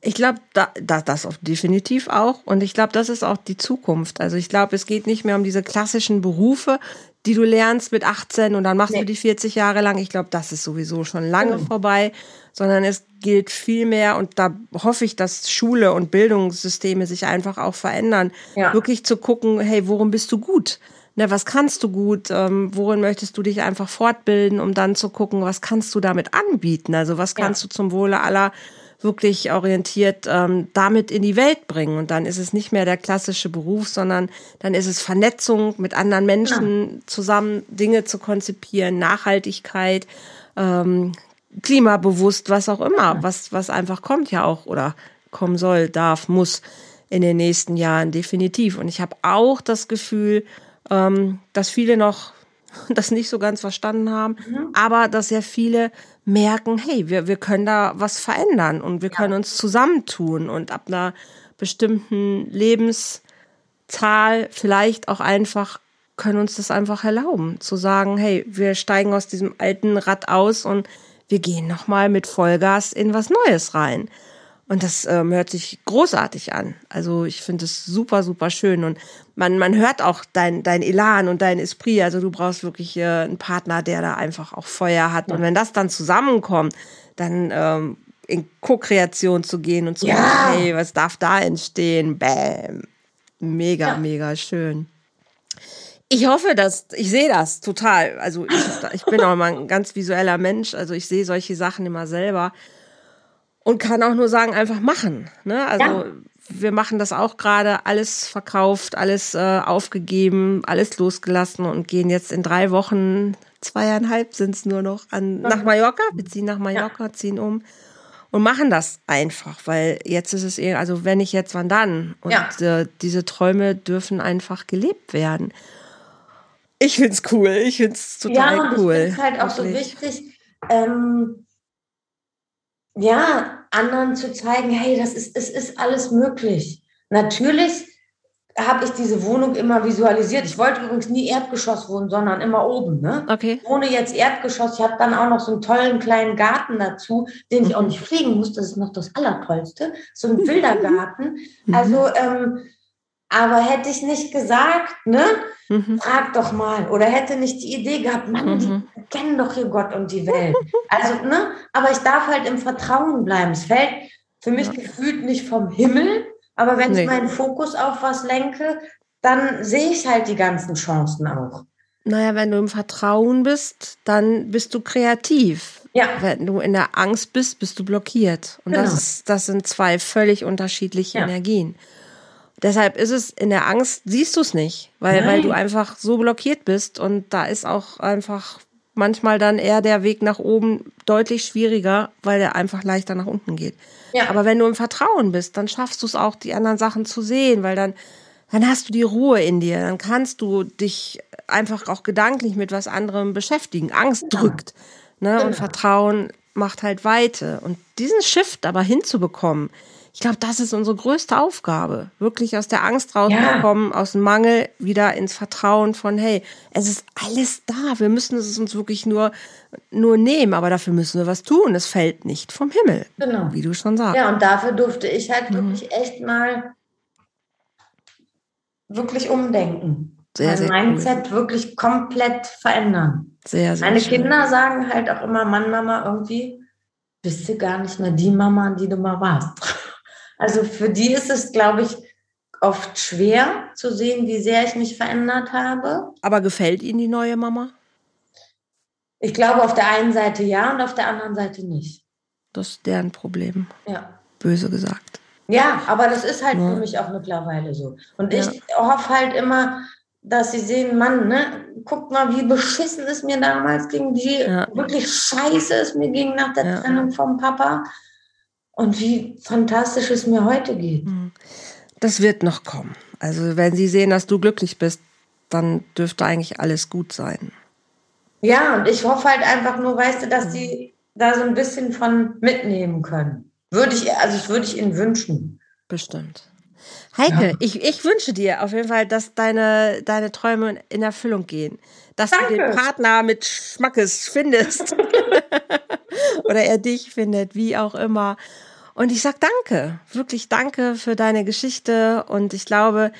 Ich glaube, da, da, das auch definitiv auch. Und ich glaube, das ist auch die Zukunft. Also ich glaube, es geht nicht mehr um diese klassischen Berufe, die du lernst mit 18 und dann machst nee. du die 40 Jahre lang. Ich glaube, das ist sowieso schon lange mhm. vorbei, sondern es gilt viel mehr und da hoffe ich, dass Schule und Bildungssysteme sich einfach auch verändern. Ja. Wirklich zu gucken, hey, worum bist du gut? Ne, was kannst du gut, ähm, worin möchtest du dich einfach fortbilden, um dann zu gucken, was kannst du damit anbieten? Also was kannst ja. du zum Wohle aller wirklich orientiert ähm, damit in die Welt bringen. Und dann ist es nicht mehr der klassische Beruf, sondern dann ist es Vernetzung mit anderen Menschen ja. zusammen Dinge zu konzipieren, Nachhaltigkeit, ähm, klimabewusst, was auch immer, ja. was, was einfach kommt ja auch oder kommen soll, darf, muss in den nächsten Jahren definitiv. Und ich habe auch das Gefühl, ähm, dass viele noch das nicht so ganz verstanden haben, mhm. aber dass sehr viele merken, hey, wir, wir können da was verändern und wir können ja. uns zusammentun und ab einer bestimmten Lebenszahl vielleicht auch einfach können uns das einfach erlauben, zu sagen, hey, wir steigen aus diesem alten Rad aus und wir gehen nochmal mit Vollgas in was Neues rein. Und das ähm, hört sich großartig an. Also ich finde es super, super schön. Und man, man hört auch dein, dein Elan und dein Esprit. Also du brauchst wirklich äh, einen Partner, der da einfach auch Feuer hat. Ja. Und wenn das dann zusammenkommt, dann ähm, in Co-Kreation zu gehen und zu ja. sagen, hey, was darf da entstehen? Bäm. Mega, ja. mega schön. Ich hoffe, dass ich sehe das total. Also ich, ich bin auch mal ein ganz visueller Mensch. Also ich sehe solche Sachen immer selber und kann auch nur sagen, einfach machen. Ne? Also ja. wir machen das auch gerade, alles verkauft, alles äh, aufgegeben, alles losgelassen und gehen jetzt in drei Wochen, zweieinhalb sind es nur noch, an, nach Mallorca. Wir ziehen nach Mallorca, ja. ziehen um und machen das einfach, weil jetzt ist es eher, also wenn ich jetzt, wann dann? Und ja. äh, diese Träume dürfen einfach gelebt werden. Ich find's cool, ich find's total ja, und cool. Ich finde halt auch wirklich. so wichtig, ähm, ja, anderen zu zeigen, hey, das ist, es ist alles möglich. Natürlich habe ich diese Wohnung immer visualisiert. Ich wollte übrigens nie Erdgeschoss wohnen, sondern immer oben. Ne? Okay. Ohne jetzt Erdgeschoss. Ich habe dann auch noch so einen tollen kleinen Garten dazu, den ich auch nicht pflegen muss. Das ist noch das Allertollste. So ein wilder Garten. Mhm. Also, ähm, aber hätte ich nicht gesagt, ne? Mhm. Frag doch mal. Oder hätte nicht die Idee gehabt, Mann, mhm. die kennen doch hier Gott und die Welt. Also, ne? Aber ich darf halt im Vertrauen bleiben. Es fällt für mich ja. gefühlt nicht vom Himmel. Aber wenn nee. ich meinen Fokus auf was lenke, dann sehe ich halt die ganzen Chancen auch. Naja, wenn du im Vertrauen bist, dann bist du kreativ. Ja. Wenn du in der Angst bist, bist du blockiert. Und genau. das, ist, das sind zwei völlig unterschiedliche ja. Energien. Deshalb ist es in der Angst, siehst du es nicht, weil, weil du einfach so blockiert bist und da ist auch einfach manchmal dann eher der Weg nach oben deutlich schwieriger, weil der einfach leichter nach unten geht. Ja. Aber wenn du im Vertrauen bist, dann schaffst du es auch, die anderen Sachen zu sehen, weil dann, dann hast du die Ruhe in dir, dann kannst du dich einfach auch gedanklich mit was anderem beschäftigen. Angst ja. drückt, ne? Und Vertrauen macht halt Weite. Und diesen Shift aber hinzubekommen, ich glaube, das ist unsere größte Aufgabe. Wirklich aus der Angst rauszukommen, ja. aus dem Mangel wieder ins Vertrauen von, hey, es ist alles da. Wir müssen es uns wirklich nur, nur nehmen, aber dafür müssen wir was tun. Es fällt nicht vom Himmel. Genau. Wie du schon sagst. Ja, und dafür durfte ich halt mhm. wirklich echt mal wirklich umdenken. Sehr, sehr mein Mindset cool. wirklich komplett verändern. Sehr, sehr Meine schön. Kinder sagen halt auch immer, Mann, Mama, irgendwie bist du gar nicht mehr die Mama, die du mal warst. Also für die ist es, glaube ich, oft schwer zu sehen, wie sehr ich mich verändert habe. Aber gefällt Ihnen die neue Mama? Ich glaube auf der einen Seite ja und auf der anderen Seite nicht. Das ist deren Problem. Ja. Böse gesagt. Ja, aber das ist halt ja. für mich auch mittlerweile so. Und ja. ich hoffe halt immer, dass sie sehen, Mann, ne, guck mal, wie beschissen es mir damals ging, wie ja. wirklich scheiße es mir ging nach der Trennung vom Papa und wie fantastisch es mir heute geht. Hm. Das wird noch kommen. Also wenn sie sehen, dass du glücklich bist, dann dürfte eigentlich alles gut sein. Ja, und ich hoffe halt einfach nur, weißt du, dass die da so ein bisschen von mitnehmen können. Würde ich, also das würde ich ihnen wünschen. Bestimmt. Heike, ja. ich, ich wünsche dir auf jeden Fall, dass deine, deine Träume in Erfüllung gehen. Dass Danke. du den Partner mit Schmackes findest. Oder er dich findet, wie auch immer. Und ich sag danke, wirklich danke für deine Geschichte. Und ich glaube,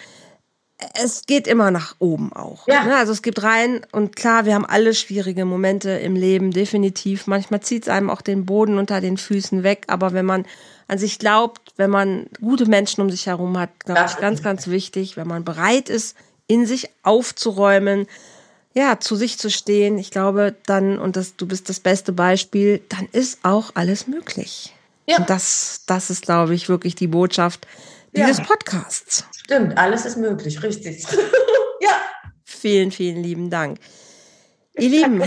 es geht immer nach oben auch. Ja. Ne? Also es gibt rein und klar, wir haben alle schwierige Momente im Leben, definitiv. Manchmal zieht es einem auch den Boden unter den Füßen weg. Aber wenn man an sich glaubt, wenn man gute Menschen um sich herum hat, glaube ich, ganz, ganz wichtig, wenn man bereit ist, in sich aufzuräumen, ja, zu sich zu stehen, ich glaube, dann, und das, du bist das beste Beispiel, dann ist auch alles möglich. Ja. Und das, das ist, glaube ich, wirklich die Botschaft dieses ja. Podcasts. Stimmt, alles ist möglich, richtig. ja. Vielen, vielen lieben Dank. Ihr Lieben,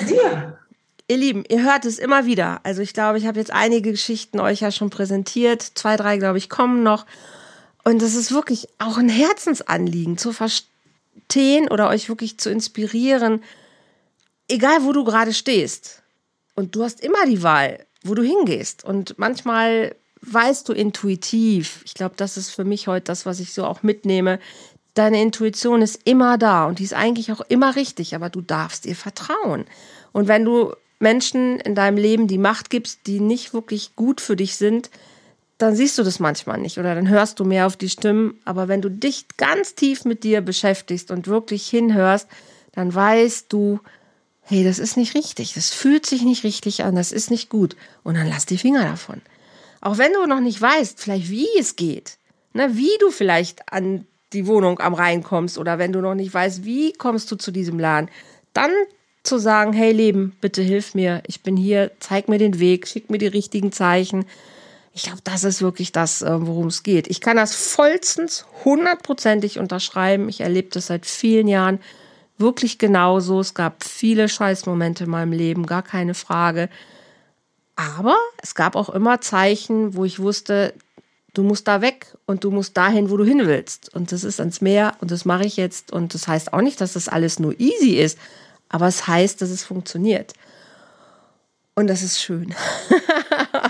ihr Lieben, ihr hört es immer wieder. Also ich glaube, ich habe jetzt einige Geschichten euch ja schon präsentiert. Zwei, drei, glaube ich, kommen noch. Und das ist wirklich auch ein Herzensanliegen zu verstehen oder euch wirklich zu inspirieren, egal wo du gerade stehst, und du hast immer die Wahl, wo du hingehst. Und manchmal weißt du intuitiv, ich glaube, das ist für mich heute das, was ich so auch mitnehme, deine Intuition ist immer da und die ist eigentlich auch immer richtig, aber du darfst ihr vertrauen. Und wenn du Menschen in deinem Leben die Macht gibst, die nicht wirklich gut für dich sind, dann siehst du das manchmal nicht oder dann hörst du mehr auf die Stimmen. Aber wenn du dich ganz tief mit dir beschäftigst und wirklich hinhörst, dann weißt du, hey, das ist nicht richtig, das fühlt sich nicht richtig an, das ist nicht gut. Und dann lass die Finger davon. Auch wenn du noch nicht weißt, vielleicht wie es geht, ne, wie du vielleicht an die Wohnung am Rhein kommst oder wenn du noch nicht weißt, wie kommst du zu diesem Laden, dann zu sagen, hey Leben, bitte hilf mir, ich bin hier, zeig mir den Weg, schick mir die richtigen Zeichen. Ich glaube, das ist wirklich das, äh, worum es geht. Ich kann das vollstens hundertprozentig unterschreiben. Ich erlebe das seit vielen Jahren wirklich genauso. Es gab viele Scheißmomente in meinem Leben, gar keine Frage. Aber es gab auch immer Zeichen, wo ich wusste, du musst da weg und du musst dahin, wo du hin willst. Und das ist ans Meer und das mache ich jetzt. Und das heißt auch nicht, dass das alles nur easy ist, aber es heißt, dass es funktioniert. Und das ist schön.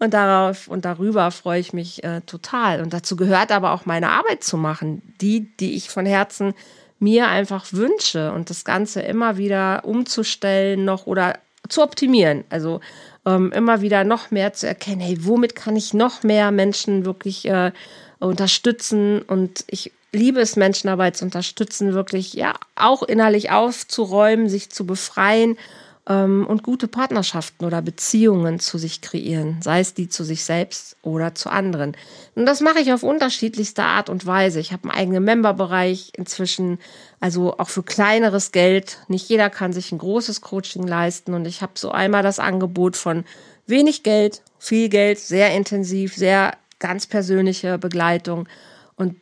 und darauf und darüber freue ich mich äh, total. Und dazu gehört aber auch meine Arbeit zu machen, die, die ich von Herzen mir einfach wünsche und das Ganze immer wieder umzustellen noch oder zu optimieren. Also ähm, immer wieder noch mehr zu erkennen, hey, womit kann ich noch mehr Menschen wirklich äh, unterstützen? Und ich liebe es, Menschenarbeit zu unterstützen, wirklich ja auch innerlich aufzuräumen, sich zu befreien ähm, und gute Partnerschaften oder Beziehungen zu sich kreieren, sei es die zu sich selbst oder zu anderen. Und das mache ich auf unterschiedlichste Art und Weise. Ich habe einen eigenen Memberbereich inzwischen, also auch für kleineres Geld. Nicht jeder kann sich ein großes Coaching leisten und ich habe so einmal das Angebot von wenig Geld, viel Geld, sehr intensiv, sehr ganz persönliche Begleitung. Und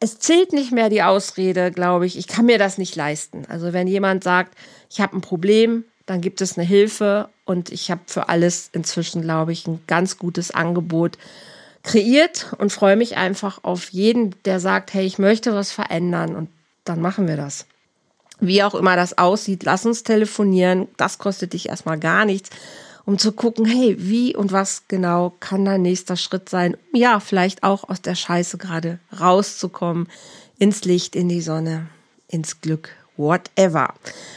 es zählt nicht mehr die Ausrede, glaube ich, ich kann mir das nicht leisten. Also wenn jemand sagt, ich habe ein Problem, dann gibt es eine Hilfe und ich habe für alles inzwischen, glaube ich, ein ganz gutes Angebot kreiert und freue mich einfach auf jeden, der sagt, hey, ich möchte was verändern und dann machen wir das. Wie auch immer das aussieht, lass uns telefonieren. Das kostet dich erstmal gar nichts, um zu gucken, hey, wie und was genau kann dein nächster Schritt sein, um ja, vielleicht auch aus der Scheiße gerade rauszukommen, ins Licht, in die Sonne, ins Glück whatever.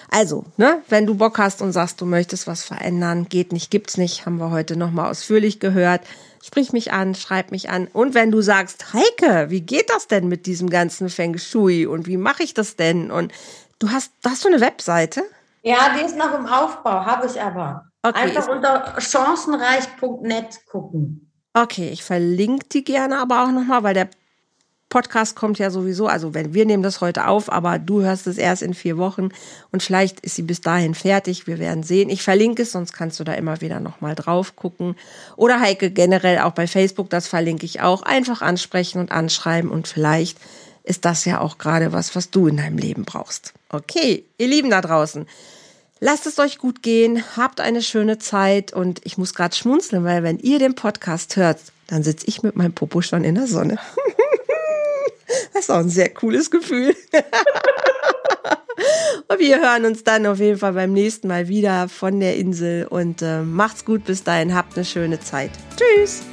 Also, ne, wenn du Bock hast und sagst, du möchtest was verändern, geht nicht, gibt's nicht, haben wir heute nochmal ausführlich gehört. Sprich mich an, schreib mich an. Und wenn du sagst, Heike, wie geht das denn mit diesem ganzen Feng Shui und wie mache ich das denn? Und du hast, hast du eine Webseite? Ja, die ist noch im Aufbau, habe ich aber. Okay, Einfach unter chancenreich.net gucken. Okay, ich verlinke die gerne aber auch nochmal, weil der Podcast kommt ja sowieso, also wenn wir nehmen das heute auf, aber du hörst es erst in vier Wochen und vielleicht ist sie bis dahin fertig. Wir werden sehen. Ich verlinke es, sonst kannst du da immer wieder nochmal drauf gucken. Oder Heike generell auch bei Facebook, das verlinke ich auch. Einfach ansprechen und anschreiben und vielleicht ist das ja auch gerade was, was du in deinem Leben brauchst. Okay, ihr Lieben da draußen. Lasst es euch gut gehen, habt eine schöne Zeit und ich muss gerade schmunzeln, weil wenn ihr den Podcast hört, dann sitze ich mit meinem Popo schon in der Sonne. Das ist auch ein sehr cooles Gefühl. und wir hören uns dann auf jeden Fall beim nächsten Mal wieder von der Insel und äh, macht's gut bis dahin, habt eine schöne Zeit. Tschüss.